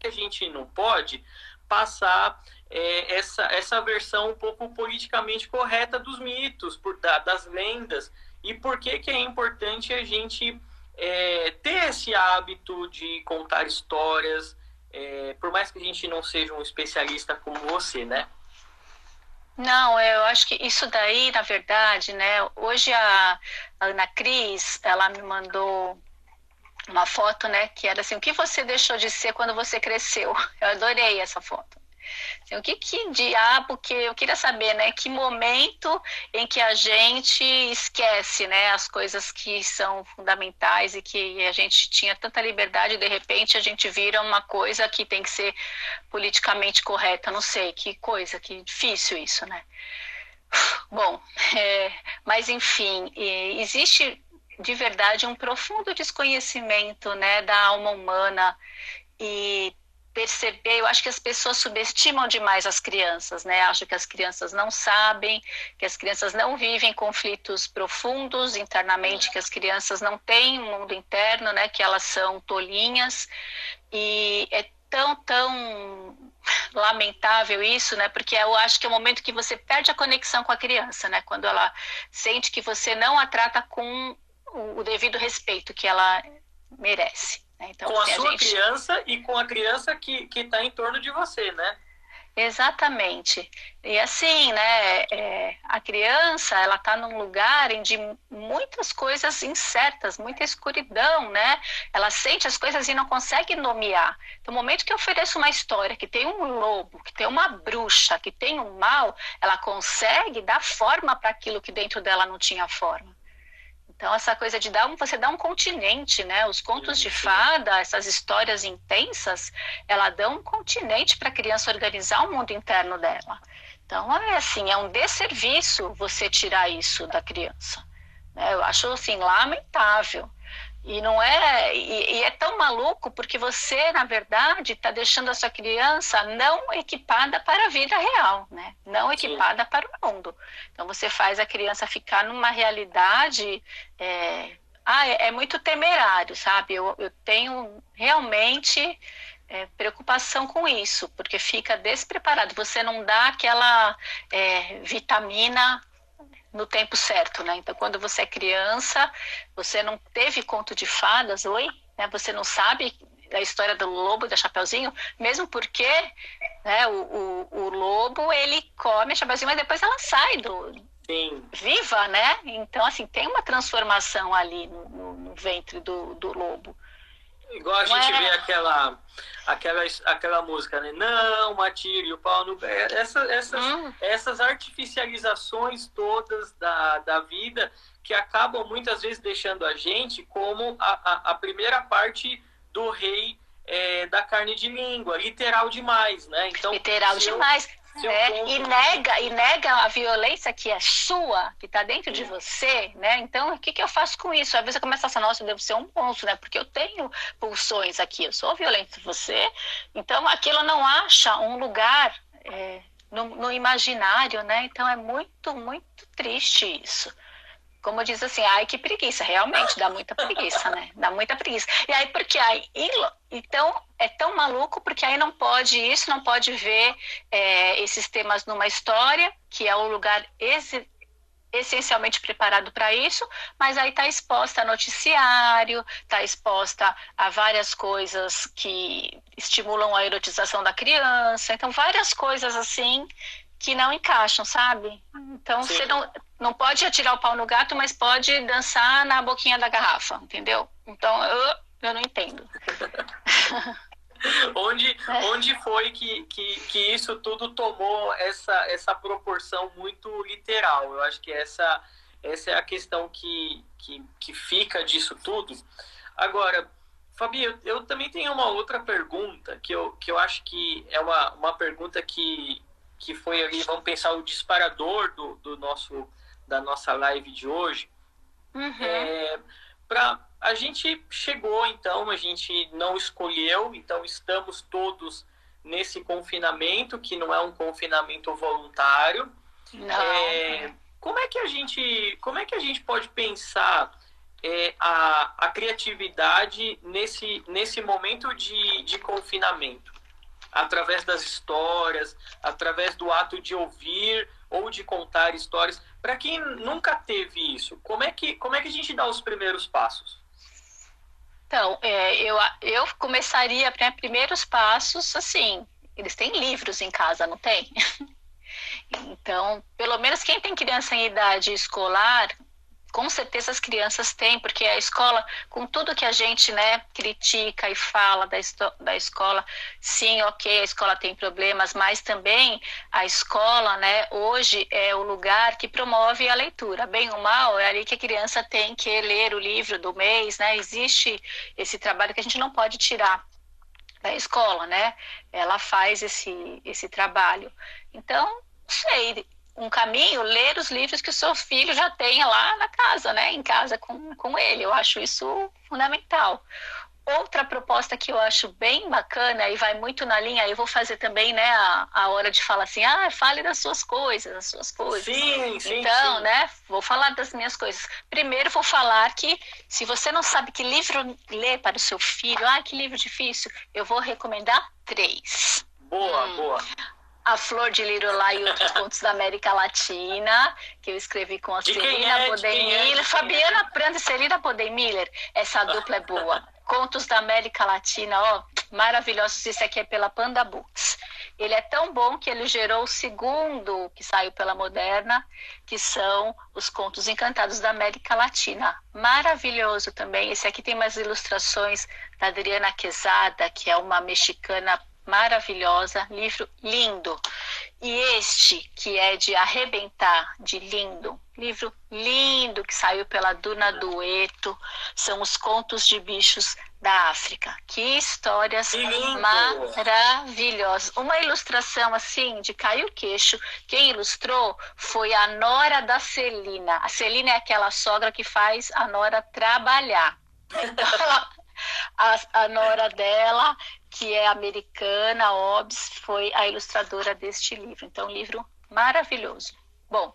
a gente não pode passar é, essa, essa versão um pouco politicamente correta dos mitos, por, da, das lendas, e por que, que é importante a gente é, ter esse hábito de contar histórias, é, por mais que a gente não seja um especialista como você, né? Não, eu acho que isso daí, na verdade, né? Hoje a, Ana Cris, ela me mandou uma foto, né, que era assim, o que você deixou de ser quando você cresceu? Eu adorei essa foto. Assim, o que, que diabo que eu queria saber, né? Que momento em que a gente esquece, né, as coisas que são fundamentais e que a gente tinha tanta liberdade, de repente a gente vira uma coisa que tem que ser politicamente correta. Não sei, que coisa, que difícil isso, né? Bom, é, mas enfim, existe de verdade um profundo desconhecimento né, da alma humana e perceber, eu acho que as pessoas subestimam demais as crianças, né? Acho que as crianças não sabem, que as crianças não vivem conflitos profundos internamente, que as crianças não têm um mundo interno, né? Que elas são tolinhas e é tão, tão lamentável isso, né? Porque eu acho que é o momento que você perde a conexão com a criança, né? Quando ela sente que você não a trata com o, devido respeito que ela merece. Né? Então, com a sua a gente... criança e com a criança que está em torno de você, né? Exatamente. E assim, né, é, a criança, ela está num lugar de muitas coisas incertas, muita escuridão, né? Ela sente as coisas e não consegue nomear. No momento que eu ofereço uma história que tem um lobo, que tem uma bruxa, que tem um mal, ela consegue dar forma para aquilo que dentro dela não tinha forma. Então, essa coisa de dar um, você dá um continente, né? Os contos de fada, essas histórias intensas, ela dá um continente para a criança organizar o mundo interno dela. Então, é assim, é um desserviço você tirar isso da criança. Né? Eu acho, assim, lamentável. E não é e, e, é tão maluco porque você, na verdade, está deixando a sua criança não equipada para a vida real, né? Não equipada Sim. para o mundo. Então você faz a criança ficar numa realidade é, ah, é, é muito temerário, sabe? Eu, eu tenho realmente é, preocupação com isso, porque fica despreparado. Você não dá aquela é, vitamina no tempo certo, né? Então, quando você é criança, você não teve conto de fadas, oi? Né? Você não sabe a história do lobo e da Chapeuzinho, mesmo porque né, o, o, o, lobo, ele come a Chapeuzinho, mas depois ela sai do... Sim. Viva, né? Então, assim, tem uma transformação ali no, no, no ventre do, do lobo. Igual a gente vê aquela, aquela, aquela música, né? Não, atire o pau no. Essa, essas, hum. essas artificializações todas da, da vida que acabam muitas vezes deixando a gente como a, a, a primeira parte do rei é, da carne de língua, literal demais, né? Então, literal demais. Eu né? e nega e nega a violência que é sua, que está dentro de você, né? Então, o que, que eu faço com isso? Às vezes eu começo a pensar, nossa, eu devo ser um monstro, né? Porque eu tenho pulsões aqui, eu sou violento você. Então, aquilo não acha um lugar é, no, no imaginário, né? Então, é muito, muito triste isso como diz assim, ai que preguiça, realmente dá muita preguiça, né? Dá muita preguiça. E aí, porque aí, então, é tão maluco, porque aí não pode isso, não pode ver é, esses temas numa história, que é o lugar essencialmente preparado para isso, mas aí está exposta a noticiário, está exposta a várias coisas que estimulam a erotização da criança, então várias coisas assim que não encaixam, sabe? Então Sim. você não, não pode atirar o pau no gato, mas pode dançar na boquinha da garrafa, entendeu? Então eu, eu não entendo. onde, é. onde foi que, que, que isso tudo tomou essa, essa proporção muito literal? Eu acho que essa, essa é a questão que, que, que fica disso tudo. Agora, Fabi, eu, eu, também tenho uma outra pergunta que eu, que eu acho que é uma, uma pergunta que, que foi ali, vamos pensar, o disparador do, do nosso, da nossa live de hoje. Uhum. É, pra, a gente chegou, então, a gente não escolheu, então estamos todos nesse confinamento, que não é um confinamento voluntário. Não. É, como é que a gente, como é que a gente pode pensar é, a, a criatividade nesse, nesse momento de, de confinamento? Através das histórias, através do ato de ouvir ou de contar histórias. Para quem nunca teve isso, como é que como é que a gente dá os primeiros passos? Então, é, eu, eu começaria, né, primeiros passos, assim, eles têm livros em casa, não tem? Então, pelo menos quem tem criança em idade escolar, com certeza as crianças têm, porque a escola, com tudo que a gente né, critica e fala da, da escola, sim, ok, a escola tem problemas, mas também a escola, né, hoje é o lugar que promove a leitura. Bem ou mal, é ali que a criança tem que ler o livro do mês, né? Existe esse trabalho que a gente não pode tirar da escola, né? Ela faz esse, esse trabalho. Então, não sei, um caminho, ler os livros que o seu filho já tenha lá na casa, né? Em casa com, com ele. Eu acho isso fundamental. Outra proposta que eu acho bem bacana e vai muito na linha, eu vou fazer também, né, a, a hora de falar assim, ah, fale das suas coisas, das suas coisas. Sim, sim. Então, sim. né, vou falar das minhas coisas. Primeiro vou falar que se você não sabe que livro ler para o seu filho, ah, que livro difícil, eu vou recomendar três. Boa, hum. boa. A Flor de Lirolá e outros contos da América Latina, que eu escrevi com a Celina é? Bodemiller, é? Fabiana Pranda e Celina Bodemiller. Essa dupla é boa. Contos da América Latina, ó, maravilhosos. Esse aqui é pela Panda Books. Ele é tão bom que ele gerou o segundo que saiu pela Moderna, que são os Contos Encantados da América Latina. Maravilhoso também. Esse aqui tem umas ilustrações da Adriana Quezada, que é uma mexicana maravilhosa, livro lindo. E este, que é de Arrebentar, de Lindo, livro lindo que saiu pela Duna Dueto, são os contos de bichos da África. Que histórias maravilhosas. Uma ilustração assim, de cair o queixo. Quem ilustrou foi a nora da Celina. A Celina é aquela sogra que faz a nora trabalhar. Então, a, a nora dela que é americana, Obbs, foi a ilustradora deste livro. Então, livro maravilhoso. Bom,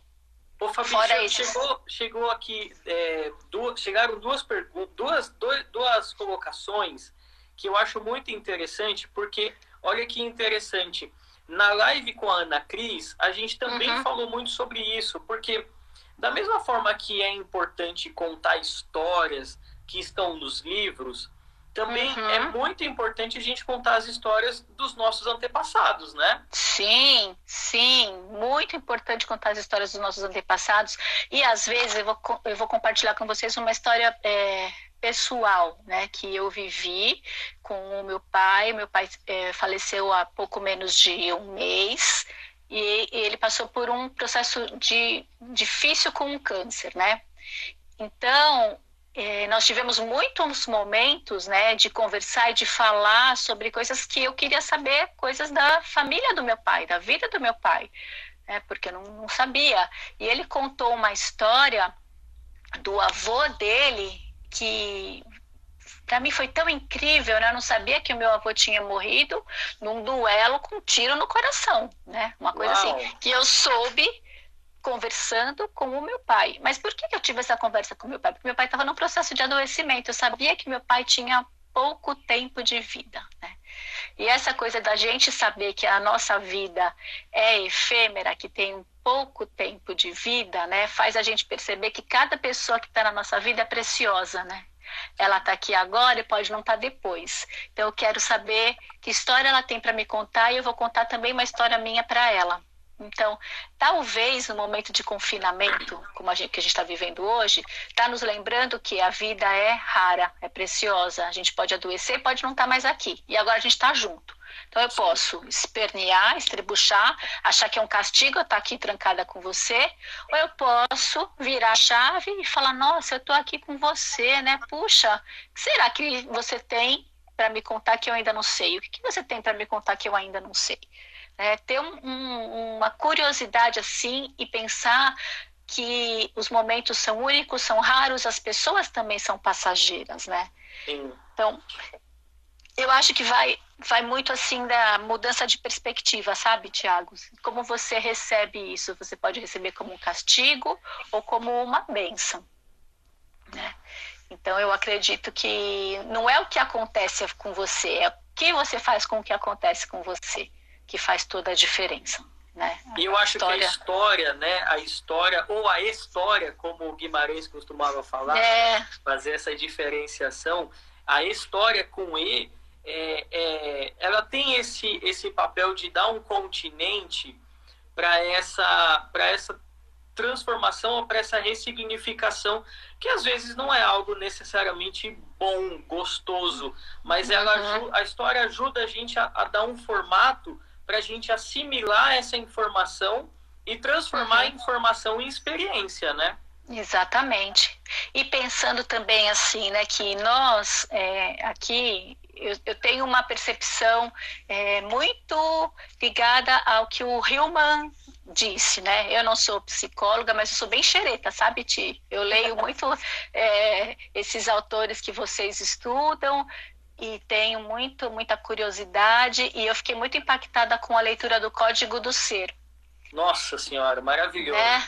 Ô, Fabi, fora chegou, chegou aqui, é, duas, chegaram duas, duas, duas, duas colocações que eu acho muito interessante, porque olha que interessante. Na live com a Ana Cris, a gente também uhum. falou muito sobre isso, porque da mesma forma que é importante contar histórias que estão nos livros, também uhum. é muito importante a gente contar as histórias dos nossos antepassados, né? Sim, sim, muito importante contar as histórias dos nossos antepassados. E às vezes eu vou, eu vou compartilhar com vocês uma história é, pessoal, né, que eu vivi com o meu pai. Meu pai é, faleceu há pouco menos de um mês. E ele passou por um processo de difícil com um câncer, né? Então, é, nós tivemos muitos momentos né, de conversar e de falar sobre coisas que eu queria saber, coisas da família do meu pai, da vida do meu pai, né, porque eu não, não sabia. E ele contou uma história do avô dele que para mim foi tão incrível, né? Eu não sabia que o meu avô tinha morrido num duelo com um tiro no coração, né? Uma coisa assim, Uau. assim que eu soube conversando com o meu pai. Mas por que eu tive essa conversa com meu pai? Porque meu pai estava num processo de adoecimento. Eu sabia que meu pai tinha pouco tempo de vida, né? E essa coisa da gente saber que a nossa vida é efêmera, que tem pouco tempo de vida, né, faz a gente perceber que cada pessoa que está na nossa vida é preciosa, né? Ela está aqui agora e pode não estar tá depois. Então eu quero saber que história ela tem para me contar e eu vou contar também uma história minha para ela. Então, talvez no momento de confinamento, como a gente, que a gente está vivendo hoje, está nos lembrando que a vida é rara, é preciosa. A gente pode adoecer, pode não estar tá mais aqui. E agora a gente está junto. Então, eu posso espernear, estrebuchar, achar que é um castigo eu estar tá aqui trancada com você, ou eu posso virar a chave e falar: Nossa, eu estou aqui com você, né? Puxa, o que será que você tem para me contar que eu ainda não sei? O que você tem para me contar que eu ainda não sei? É, ter um, um, uma curiosidade assim e pensar que os momentos são únicos, são raros, as pessoas também são passageiras, né? Sim. Então, eu acho que vai, vai muito assim da mudança de perspectiva, sabe, Tiago? Como você recebe isso? Você pode receber como um castigo ou como uma bênção, né? Então, eu acredito que não é o que acontece com você, é o que você faz com o que acontece com você que faz toda a diferença. Né? E eu acho história... que a história, né, a história, ou a história, como o Guimarães costumava falar, é... fazer essa diferenciação, a história com E, é, é, ela tem esse, esse papel de dar um continente para essa, essa transformação ou para essa ressignificação, que às vezes não é algo necessariamente bom, gostoso, mas ela, uhum. a história ajuda a gente a, a dar um formato para a gente assimilar essa informação e transformar uhum. a informação em experiência, né? Exatamente. E pensando também assim, né, que nós é, aqui eu, eu, tenho uma percepção é, muito ligada ao que o Hillman disse, né? Eu não sou psicóloga, mas eu sou bem xereta, sabe, Ti? Eu leio muito é, esses autores que vocês estudam, e tenho muito, muita curiosidade e eu fiquei muito impactada com a leitura do Código do Ser. Nossa Senhora, maravilhoso. É,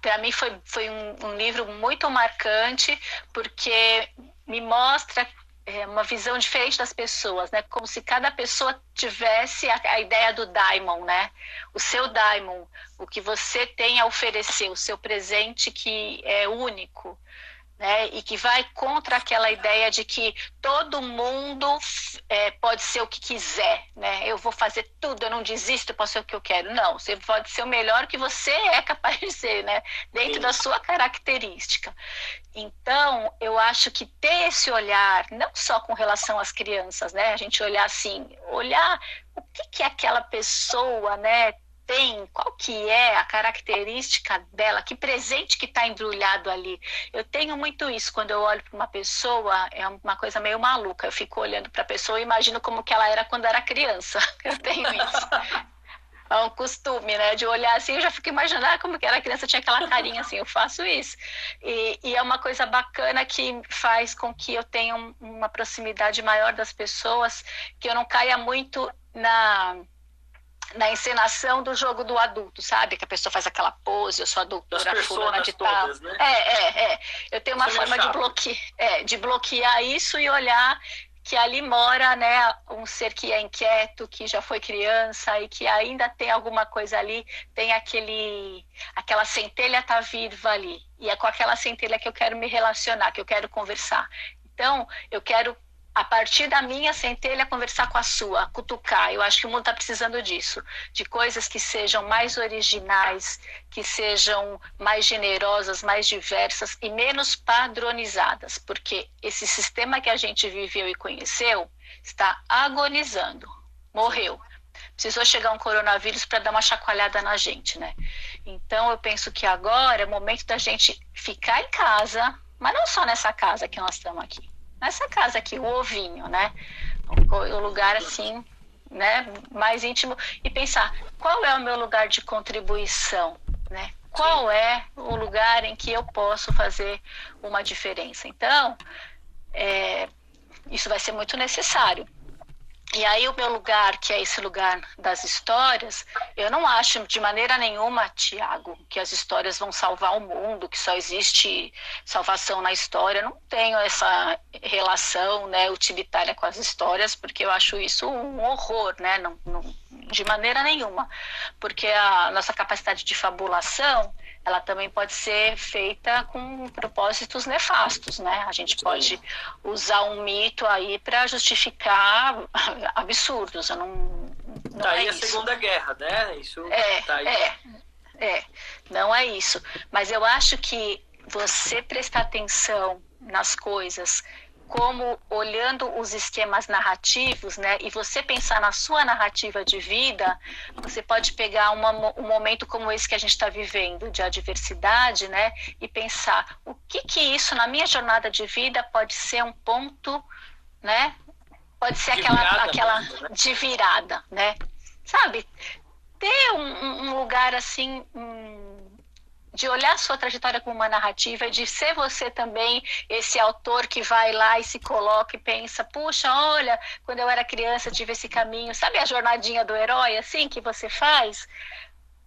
Para mim foi, foi um, um, livro muito marcante, porque me mostra é, uma visão diferente das pessoas, né? Como se cada pessoa tivesse a, a ideia do daimon, né? O seu daimon, o que você tem a oferecer, o seu presente que é único né, e que vai contra aquela ideia de que todo mundo é, pode ser o que quiser, né? Eu vou fazer tudo, eu não desisto, posso ser o que eu quero. Não, você pode ser o melhor que você é capaz de ser, né? Dentro Sim. da sua característica. Então, eu acho que ter esse olhar, não só com relação às crianças, né? A gente olhar assim, olhar o que, que aquela pessoa, né? Tem, qual que é a característica dela, que presente que está embrulhado ali. Eu tenho muito isso quando eu olho para uma pessoa, é uma coisa meio maluca. Eu fico olhando para a pessoa e imagino como que ela era quando era criança. Eu tenho isso. É um costume, né? De olhar assim, eu já fico imaginando ah, como que era criança, tinha aquela carinha assim, eu faço isso. E, e, é uma coisa bacana que faz com que eu tenha uma proximidade maior das pessoas, que eu não caia muito na na encenação do jogo do adulto, sabe? Que a pessoa faz aquela pose, eu sou adultora fulana de tal. Né? É, é, é. Eu tenho uma forma de, bloque... é, de bloquear isso e olhar que ali mora, né, um ser que é inquieto, que já foi criança e que ainda tem alguma coisa ali, tem aquele, aquela centelha tá viva ali. E é com aquela centelha que eu quero me relacionar, que eu quero conversar. Então, eu quero a partir da minha centelha conversar com a sua, cutucar. Eu acho que o mundo está precisando disso, de coisas que sejam mais originais, que sejam mais generosas, mais diversas e menos padronizadas, porque esse sistema que a gente viveu e conheceu está agonizando, morreu. Precisou chegar um coronavírus para dar uma chacoalhada na gente, né? Então eu penso que agora é o momento da gente ficar em casa, Mas não só nessa casa que nós estamos aqui. Nessa casa aqui, o ovinho, né? O lugar assim, né, mais íntimo e pensar qual é o meu lugar de contribuição, né? Qual é o lugar em que eu posso fazer uma diferença? Então, é, isso vai ser muito necessário. E aí o meu lugar, que é esse lugar das histórias, eu não acho de maneira nenhuma, Tiago, que as histórias vão salvar o mundo, que só existe salvação na história. Não tenho essa relação né, utilitária com as histórias, porque eu acho isso um horror, né? Não, não, de maneira nenhuma. Porque a nossa capacidade de fabulação ela também pode ser feita com propósitos nefastos, né? A gente pode usar um mito aí para justificar absurdos. Eu não, não tá é aí isso. a Segunda Guerra, né? Isso é, tá aí. é, é, não é isso. Mas eu acho que você prestar atenção nas coisas como olhando os esquemas narrativos, né, e você pensar na sua narrativa de vida, você pode pegar uma, um momento como esse que a gente está vivendo, de adversidade, né, e pensar o que que isso na minha jornada de vida pode ser um ponto, né, pode ser de aquela, aquela né? de virada, né, sabe, ter um, um lugar assim, um, de olhar a sua trajetória como uma narrativa de ser você também esse autor que vai lá e se coloca e pensa, puxa, olha, quando eu era criança tive esse caminho, sabe a jornadinha do herói assim que você faz,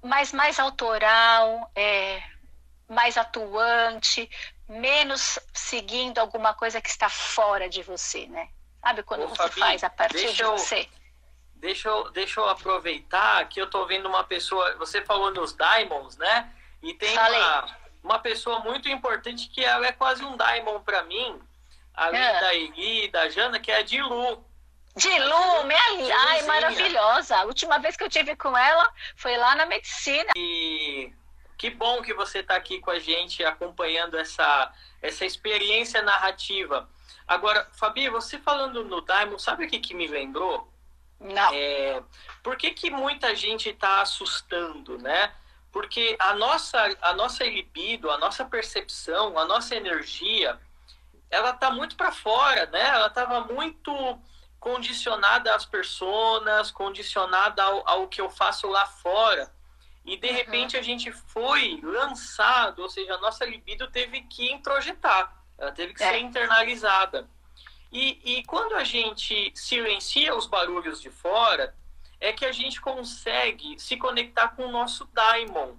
mas mais autoral, é, mais atuante, menos seguindo alguma coisa que está fora de você, né? Sabe quando Ô, você Fabi, faz a partir de eu... você? Deixa eu, deixa eu aproveitar que eu estou vendo uma pessoa. Você falou nos Diamonds, né? E tem uma, uma pessoa muito importante que ela é quase um diamond para mim, além é. da Eli, da Jana, que é a Dilu. Dilu, minha ai, maravilhosa. A última vez que eu tive com ela foi lá na medicina. E que bom que você está aqui com a gente acompanhando essa, essa experiência narrativa. Agora, Fabi, você falando no Diamond, sabe o que, que me lembrou? Não. É, por que, que muita gente está assustando, né? Porque a nossa, a nossa libido, a nossa percepção, a nossa energia, ela tá muito para fora, né? Ela estava muito condicionada às pessoas, condicionada ao, ao, que eu faço lá fora. E de uhum. repente a gente foi lançado, ou seja, a nossa libido teve que introjetar, ela teve que é. ser internalizada. E, e quando a gente silencia os barulhos de fora, é que a gente consegue se conectar com o nosso daimon.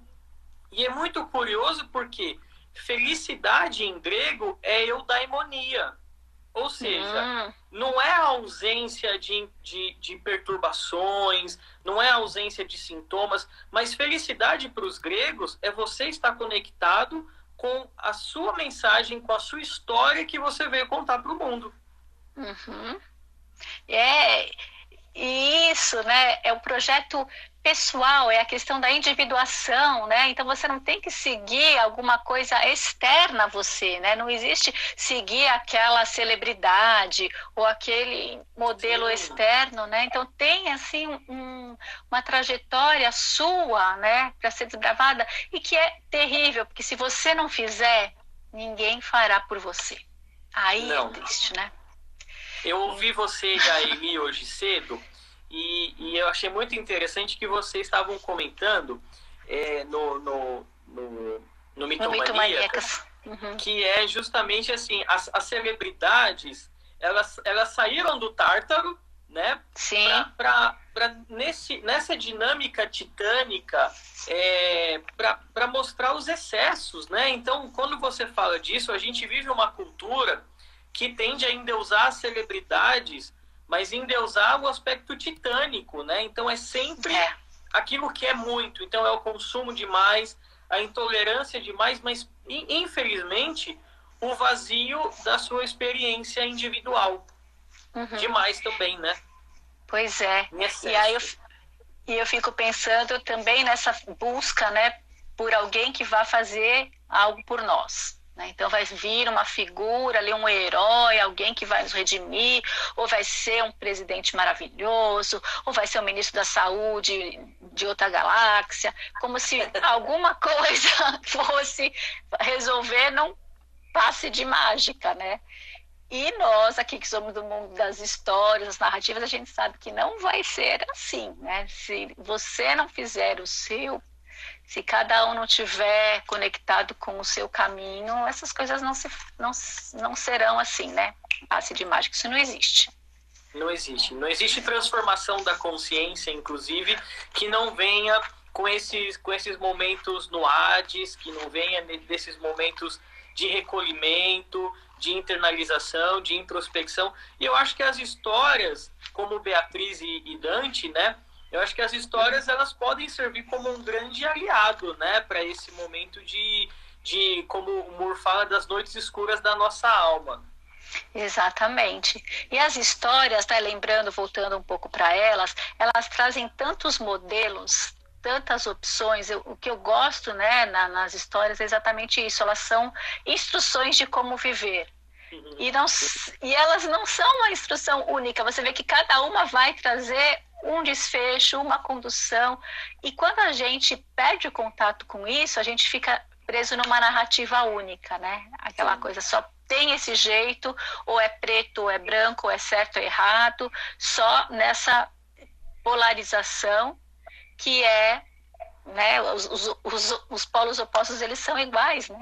E é muito curioso porque felicidade em grego é eudaimonia. Ou seja, hum. não é a ausência de, de, de, perturbações, não é a ausência de sintomas, mas felicidade para os gregos é você estar conectado com a sua mensagem, com a sua história que você veio contar para o mundo. Uhum. É, isso, né? É o projeto pessoal, é a questão da individuação, né? Então você não tem que seguir alguma coisa externa a você, né? Não existe seguir aquela celebridade ou aquele modelo Sim. externo, né? Então tem assim um, uma trajetória sua, né, para ser desbravada e que é terrível, porque se você não fizer, ninguém fará por você. Aí é não. é triste, né? Eu ouvi você e Amy hoje cedo e, e, eu achei muito interessante que vocês estavam comentando é, no, no, no, no Mitomaníacas, uhum. que é justamente assim, as, as celebridades, elas, elas saíram do Tártaro, né? Sim. Pra, pra, pra nesse, nessa dinâmica titânica, é, para mostrar os excessos, né? Então, quando você fala disso, a gente vive uma cultura que tende a endeusar as celebridades, mas endeusar o aspecto titânico, né? Então é sempre é. aquilo que é muito. Então é o consumo demais, a intolerância demais, mas infelizmente o vazio da sua experiência individual. Uhum. Demais também, né? Pois é. E aí eu, e eu fico pensando também nessa busca, né, por alguém que vá fazer algo por nós. Né? Então vai vir uma figura ali, um herói, alguém que vai nos redimir, ou vai ser um presidente maravilhoso, ou vai ser um ministro da saúde de outra galáxia, como se alguma coisa fosse resolver, não passe de mágica, né? E nós, aqui que somos do mundo das histórias, das narrativas, a gente sabe que não vai ser assim, né? Se você não fizer o seu, se cada um não tiver conectado com o seu caminho, essas coisas não, se, não, não serão assim, né? Passe de mágica, isso não existe. Não existe. Não existe transformação da consciência, inclusive, que não venha com esses, com esses momentos no Hades, que não venha desses momentos de recolhimento, de internalização, de introspecção. E eu acho que as histórias, como Beatriz e, e Dante, né? Eu acho que as histórias elas podem servir como um grande aliado, né, para esse momento de, de, como o Moore fala, das noites escuras da nossa alma. Exatamente. E as histórias, né, lembrando, voltando um pouco para elas, elas trazem tantos modelos, tantas opções. Eu, o que eu gosto né, na, nas histórias é exatamente isso. Elas são instruções de como viver. Uhum. E, não, e elas não são uma instrução única. Você vê que cada uma vai trazer um desfecho, uma condução. E quando a gente perde o contato com isso, a gente fica preso numa narrativa única, né? Aquela Sim. coisa só tem esse jeito, ou é preto, ou é branco, ou é certo ou errado, só nessa polarização que é, né, os, os, os, os polos opostos eles são iguais, né?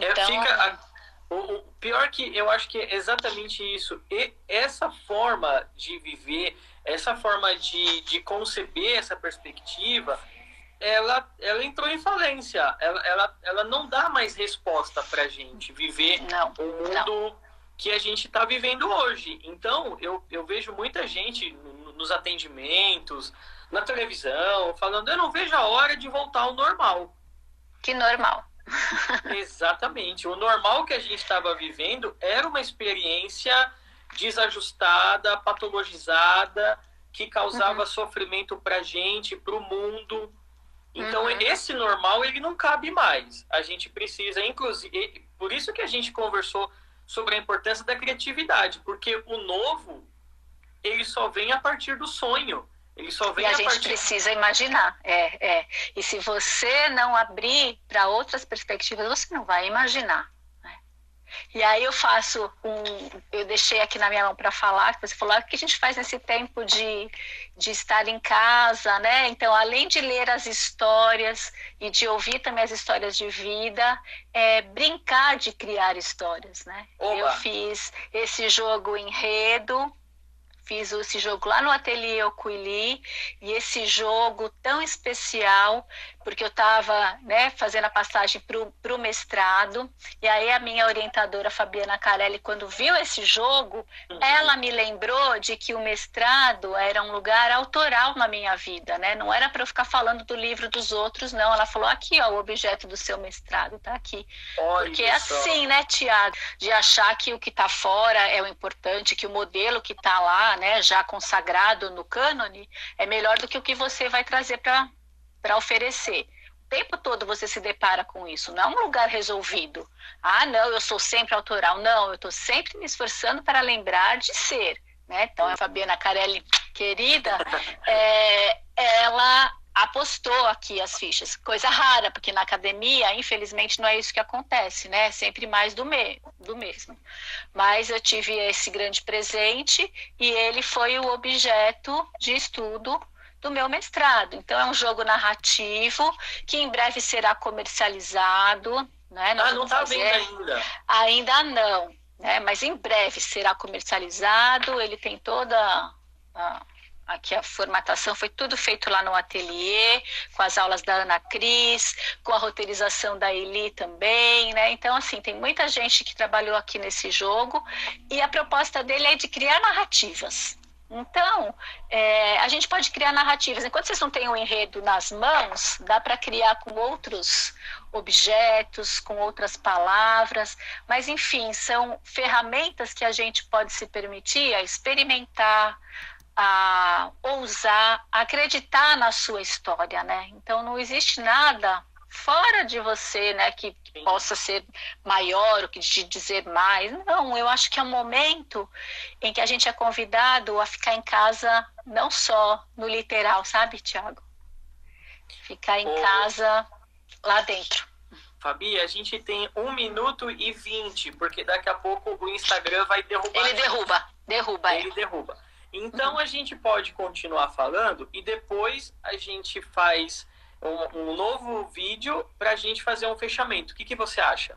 É, então... É, fica, o, pior que eu acho que é exatamente isso. E essa forma de viver, essa forma de, de conceber essa perspectiva, ela, ela entrou em falência. Ela, ela, ela não dá mais resposta para gente viver não, o mundo não. que a gente está vivendo hoje. Então, eu, eu vejo muita gente nos atendimentos, na televisão, falando: eu não vejo a hora de voltar ao normal. Que normal. Exatamente. O normal que a gente estava vivendo era uma experiência desajustada, patologizada, que causava uhum. sofrimento para a gente, para o mundo. Então, uhum. esse normal, ele não cabe mais. A gente precisa, inclusive, por isso que a gente conversou sobre a importância da criatividade, porque o novo, ele só vem a partir do sonho. Ele só vem e a, a gente partir... precisa imaginar, é, é. E se você não abrir para outras perspectivas, você não vai imaginar. Né? E aí eu faço um, eu deixei aqui na minha mão para falar, que você falou, ah, o que a gente faz nesse tempo de, de estar em casa, né? Então, além de ler as histórias e de ouvir também as histórias de vida, é brincar de criar histórias, né? Oba. Eu fiz esse jogo enredo, fiz esse jogo lá no ateliê Ocuili e esse jogo tão especial porque eu estava né, fazendo a passagem para o mestrado, e aí a minha orientadora, Fabiana Carelli, quando viu esse jogo, uhum. ela me lembrou de que o mestrado era um lugar autoral na minha vida, né? Não era para eu ficar falando do livro dos outros, não. Ela falou, aqui, ó, o objeto do seu mestrado está aqui. Olha porque é assim, né, Tiago, de achar que o que está fora é o importante, que o modelo que está lá, né, já consagrado no cânone, é melhor do que o que você vai trazer para para oferecer. O tempo todo você se depara com isso, não é um lugar resolvido. Ah, não, eu sou sempre autoral. Não, eu estou sempre me esforçando para lembrar de ser. Né? Então, a Fabiana Carelli, querida, é, ela apostou aqui as fichas. Coisa rara, porque na academia, infelizmente, não é isso que acontece, né? É sempre mais do, me do mesmo. Mas eu tive esse grande presente e ele foi o objeto de estudo do meu mestrado. Então, é um jogo narrativo que em breve será comercializado. Né? Nós ah, não está vendo ainda? Ainda não, né? mas em breve será comercializado. Ele tem toda a, aqui a formatação foi tudo feito lá no ateliê, com as aulas da Ana Cris, com a roteirização da Eli também, né? Então, assim, tem muita gente que trabalhou aqui nesse jogo e a proposta dele é de criar narrativas. Então, é, a gente pode criar narrativas. Enquanto vocês não têm o um enredo nas mãos, dá para criar com outros objetos, com outras palavras, mas enfim, são ferramentas que a gente pode se permitir a experimentar, a ousar, a acreditar na sua história, né? Então, não existe nada fora de você, né, que possa ser maior, ou que te dizer mais. Não, eu acho que é um momento em que a gente é convidado a ficar em casa, não só no literal, sabe, Tiago? Ficar em casa lá dentro. Fabi, a gente tem um minuto e vinte, porque daqui a pouco o Instagram vai derrubar. Ele derruba, derruba. Ele é. derruba. Então uhum. a gente pode continuar falando e depois a gente faz um, um novo vídeo para a gente fazer um fechamento. O que, que você acha?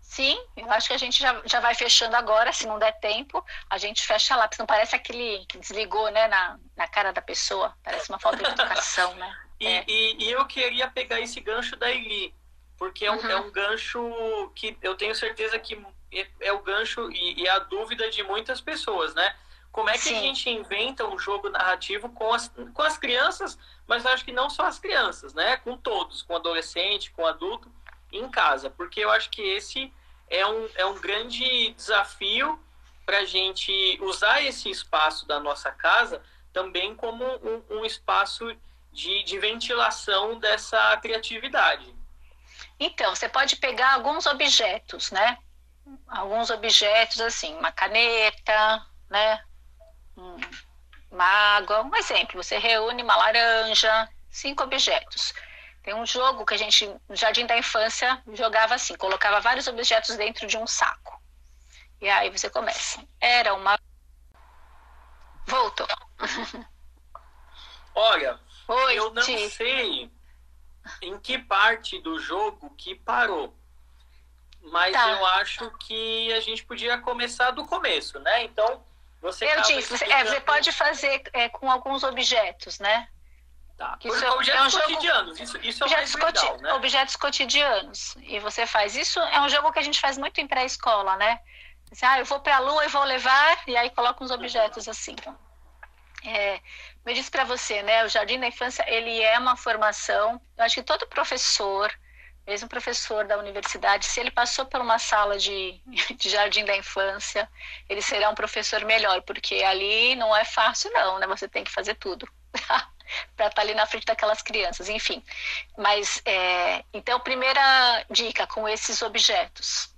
Sim, eu acho que a gente já, já vai fechando agora, se não der tempo, a gente fecha lá, porque não parece aquele que desligou né, na, na cara da pessoa, parece uma falta de educação, né? E, é. e, e, eu queria pegar esse gancho da Eli, porque é um, uhum. é um gancho que eu tenho certeza que é, é o gancho e, e, a dúvida de muitas pessoas, né? Como é que Sim. a gente inventa um jogo narrativo com as, com as crianças, mas acho que não só as crianças, né? Com todos, com adolescente, com adulto, em casa. Porque eu acho que esse é um, é um grande desafio para a gente usar esse espaço da nossa casa também como um, um espaço de, de ventilação dessa criatividade. Então, você pode pegar alguns objetos, né? Alguns objetos assim, uma caneta, né? Água. Um exemplo, você reúne uma laranja, cinco objetos. Tem um jogo que a gente, no jardim da infância, jogava assim, colocava vários objetos dentro de um saco. E aí você começa. Era uma. Voltou. Olha, Oi, eu não sei em que parte do jogo que parou. Mas tá. eu acho que a gente podia começar do começo, né? Então, você. Eu disse, explicando... é, você pode fazer é, com alguns objetos, né? Tá. Isso é, objetos é um cotidianos, jogo... isso, isso é objetos, legal, né? objetos cotidianos. E você faz. Isso é um jogo que a gente faz muito em pré-escola, né? ah, eu vou para a lua e vou levar, e aí coloca uns objetos assim. É, eu disse para você, né? O Jardim da Infância ele é uma formação. Eu acho que todo professor, mesmo professor da universidade, se ele passou por uma sala de, de Jardim da Infância, ele será um professor melhor, porque ali não é fácil não, né? Você tem que fazer tudo para estar tá ali na frente daquelas crianças, enfim. Mas é, então primeira dica com esses objetos.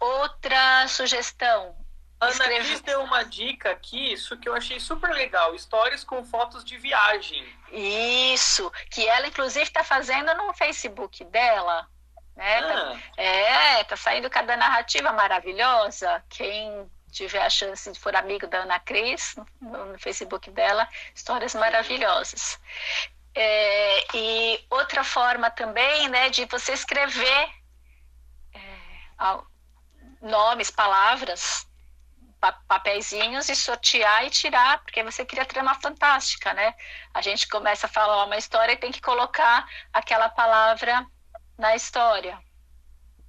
Outra sugestão, Ana Escreve... Cris deu uma dica aqui, isso que eu achei super legal, histórias com fotos de viagem. Isso, que ela inclusive está fazendo no Facebook dela. Né? Tá ah. Tá, é, tá saindo cada narrativa maravilhosa. Quem tiver a chance de for amigo da Ana Cris, no, no Facebook dela, histórias maravilhosas. É, e outra forma também, né, de você escrever é, nomes, palavras papeizinhos e sortear e tirar, porque você cria trama fantástica, né? A gente começa a falar uma história e tem que colocar aquela palavra na história.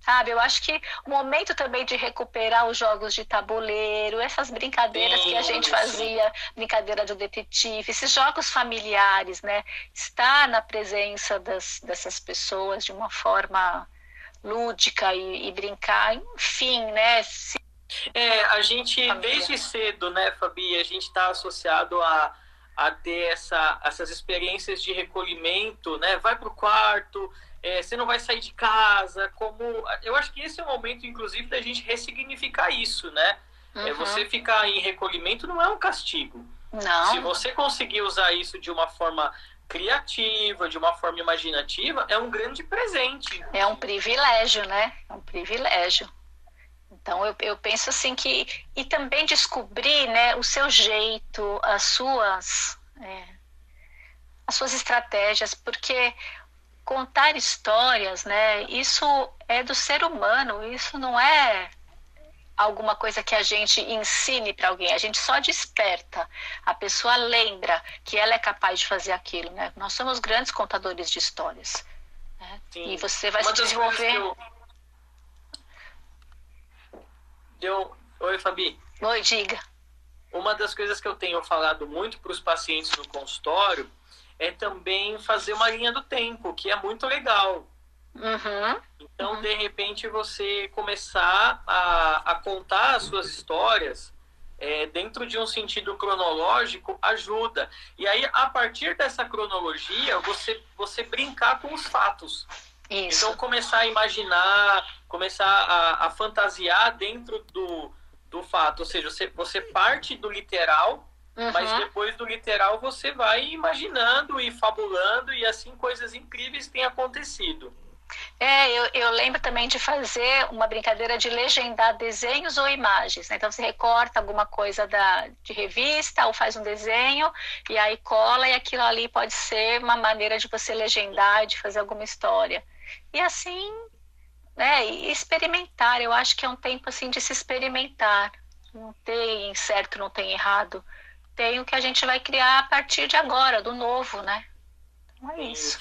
Sabe, eu acho que o momento também de recuperar os jogos de tabuleiro, essas brincadeiras que a gente fazia, brincadeira do detetive, esses jogos familiares, né? Estar na presença das, dessas pessoas de uma forma lúdica e, e brincar, enfim, né? Se é, a gente, desde cedo, né, Fabi, a gente está associado a, a ter essa, essas experiências de recolhimento, né? Vai para o quarto, é, você não vai sair de casa, como... Eu acho que esse é o momento, inclusive, da gente ressignificar isso, né? É, uhum. É, você ficar em recolhimento não é um castigo. Não. Se você conseguir usar isso de uma forma criativa, de uma forma imaginativa, é um grande presente. É um privilégio, né? É um privilégio. Então eu, eu penso assim que e também descobrir né, o seu jeito, as suas é, as suas estratégias, porque contar histórias, né, isso é do ser humano, isso não é alguma coisa que a gente ensine para alguém, a gente só desperta, a pessoa lembra que ela é capaz de fazer aquilo, né? Nós somos grandes contadores de histórias. Né? E você vai Uma se desenvolver. Deu... Oi, Fabi. Oi, diga. Uma das coisas que eu tenho falado muito para os pacientes no consultório é também fazer uma linha do tempo, que é muito legal. Uhum. Então, uhum. de repente, você começar a, a contar as suas histórias é, dentro de um sentido cronológico ajuda. E aí, a partir dessa cronologia, você, você brincar com os fatos. Isso. Então, começar a imaginar, começar a, a fantasiar dentro do, do fato. Ou seja, você, você parte do literal, uhum. mas depois do literal você vai imaginando e fabulando, e assim coisas incríveis têm acontecido. É, eu, eu, lembro também de fazer uma brincadeira de legendar desenhos ou imagens. Né? Então você recorta alguma coisa da, de revista ou faz um desenho e aí cola e aquilo ali pode ser uma maneira de você legendar, de fazer alguma história. E assim, né, e experimentar. Eu acho que é um tempo assim de se experimentar. Não tem certo, não tem errado. Tem o que a gente vai criar a partir de agora, do novo, né? Então é isso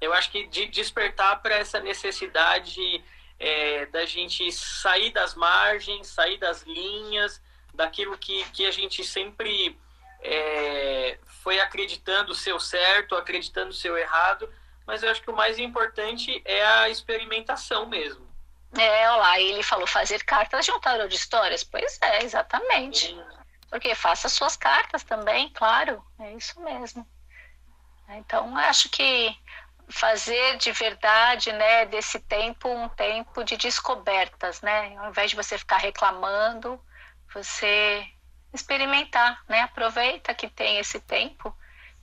eu acho que de despertar para essa necessidade é, da gente sair das margens, sair das linhas, daquilo que, que a gente sempre é, foi acreditando o certo, acreditando o errado, mas eu acho que o mais importante é a experimentação mesmo. É, olha lá, ele falou fazer cartas de um tarô de histórias. Pois é, exatamente. Sim. Porque faça suas cartas também, claro, é isso mesmo. Então, acho que fazer de verdade, né, desse tempo um tempo de descobertas, né? Ao invés de você ficar reclamando, você experimentar, né? Aproveita que tem esse tempo,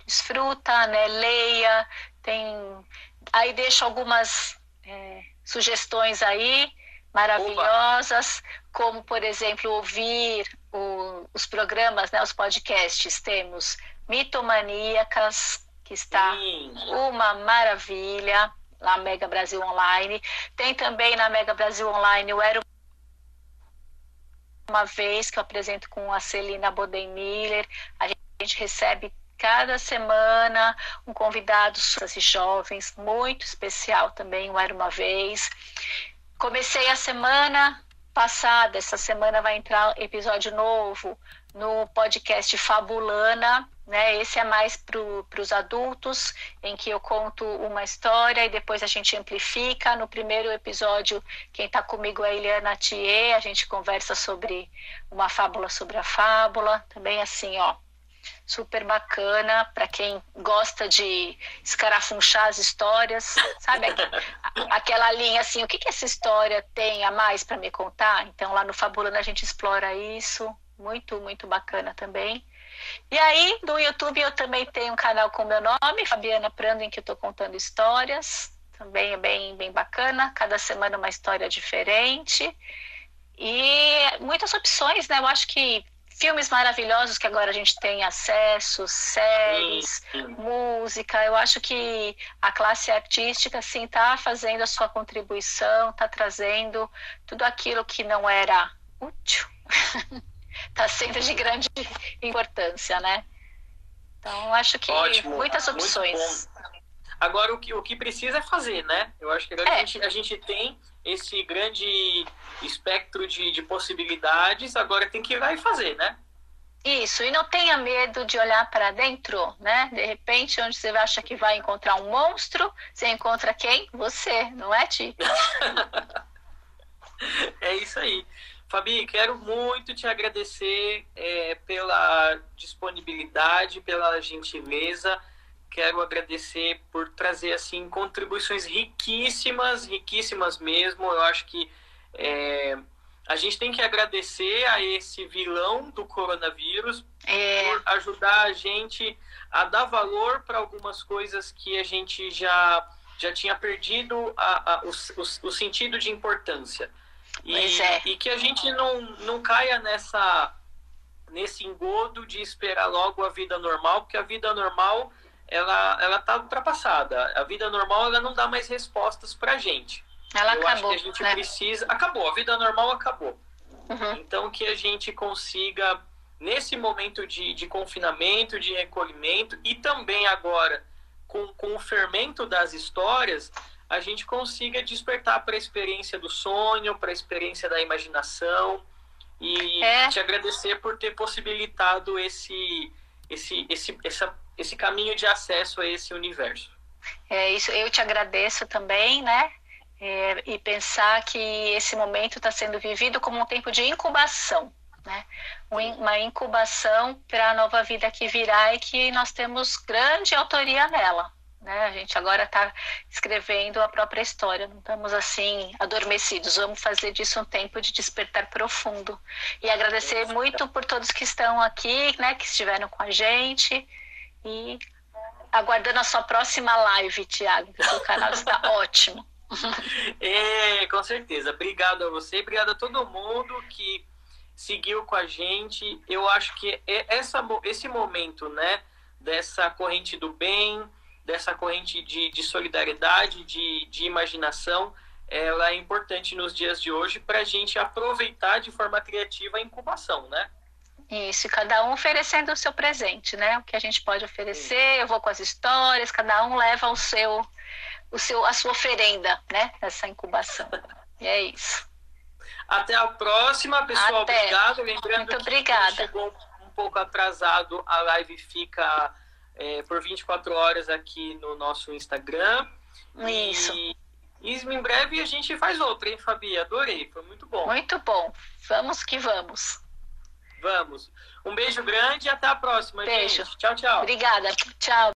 desfruta, né? Leia, tem, aí deixa algumas é, sugestões aí maravilhosas, como por exemplo ouvir o, os programas, né? Os podcasts temos mitomaníacas que está Sim. uma maravilha na Mega Brasil Online. Tem também na Mega Brasil Online o Era uma vez que eu apresento com a Celina Bodenmiller. A gente recebe cada semana um convidado e jovens, muito especial também, o Era Uma Vez. Comecei a semana passada, essa semana vai entrar episódio novo no podcast Fabulana, né? Esse é mais para os adultos, em que eu conto uma história e depois a gente amplifica. No primeiro episódio, quem está comigo é a Eliana Thier, a gente conversa sobre uma fábula sobre a fábula, também assim, ó, super bacana para quem gosta de escarafunchar as histórias, sabe aquela linha assim, o que, que essa história tem a mais para me contar? Então lá no Fabulana a gente explora isso, muito, muito bacana também. E aí, no YouTube eu também tenho um canal com meu nome, Fabiana Prando, em que eu estou contando histórias. Também é bem, bem bacana. Cada semana uma história diferente. E muitas opções, né? Eu acho que filmes maravilhosos que agora a gente tem acesso, séries, música. Eu acho que a classe artística sim está fazendo a sua contribuição, está trazendo tudo aquilo que não era útil está sendo de grande importância, né? Então, acho que Ótimo, muitas opções. Agora, o que, o que precisa é fazer, né? Eu acho que agora é. a, gente, a gente tem esse grande espectro de, de possibilidades, agora tem que ir lá e fazer, né? Isso, e não tenha medo de olhar para dentro, né? De repente, onde você acha que vai encontrar um monstro, você encontra quem? Você, não é, Ti? é isso aí. Fabi, quero muito te agradecer é, pela disponibilidade, pela gentileza. Quero agradecer por trazer assim contribuições riquíssimas, riquíssimas mesmo. Eu acho que é, a gente tem que agradecer a esse vilão do coronavírus é. por ajudar a gente a dar valor para algumas coisas que a gente já, já tinha perdido a, a, o, o, o sentido de importância. E, é. e que a gente não, não caia nessa nesse engodo de esperar logo a vida normal, porque a vida normal ela ela tá ultrapassada. A vida normal ela não dá mais respostas pra gente. Ela Eu acabou. acho que a gente né? precisa, acabou, a vida normal acabou. Uhum. Então que a gente consiga nesse momento de, de confinamento, de recolhimento e também agora com, com o fermento das histórias, a gente consiga despertar para a experiência do sonho, para a experiência da imaginação e é. te agradecer por ter possibilitado esse, esse, esse, essa, esse caminho de acesso a esse universo. É isso, eu te agradeço também, né? É, e pensar que esse momento está sendo vivido como um tempo de incubação, né? Uma incubação para a nova vida que virá e que nós temos grande autoria nela. Né? A gente agora está escrevendo a própria história, não estamos assim adormecidos. Vamos fazer disso um tempo de despertar profundo. E agradecer muito por todos que estão aqui, né, que estiveram com a gente. E aguardando a sua próxima live, Tiago, que o canal está ótimo. É, com certeza. Obrigado a você, obrigado a todo mundo que seguiu com a gente. Eu acho que é essa, esse momento, né, dessa corrente do bem, dessa corrente de, de solidariedade, de, de imaginação, ela é importante nos dias de hoje para a gente aproveitar de forma criativa a incubação, né? Isso, cada um oferecendo o seu presente, né? O que a gente pode oferecer, eu vou com as histórias, cada um leva o seu, o seu, a sua oferenda, né? Essa incubação. E é isso. Até a próxima, pessoal. Até. Obrigado. Lembrando Muito obrigada. chegou um pouco atrasado, a live fica é, por 24 horas aqui no nosso Instagram. Isso. E, e em breve a gente faz outra, hein, Fabi? Adorei, foi muito bom. Muito bom. Vamos que vamos. Vamos. Um beijo grande e até a próxima, beijo. Gente. Tchau, tchau. Obrigada. Tchau.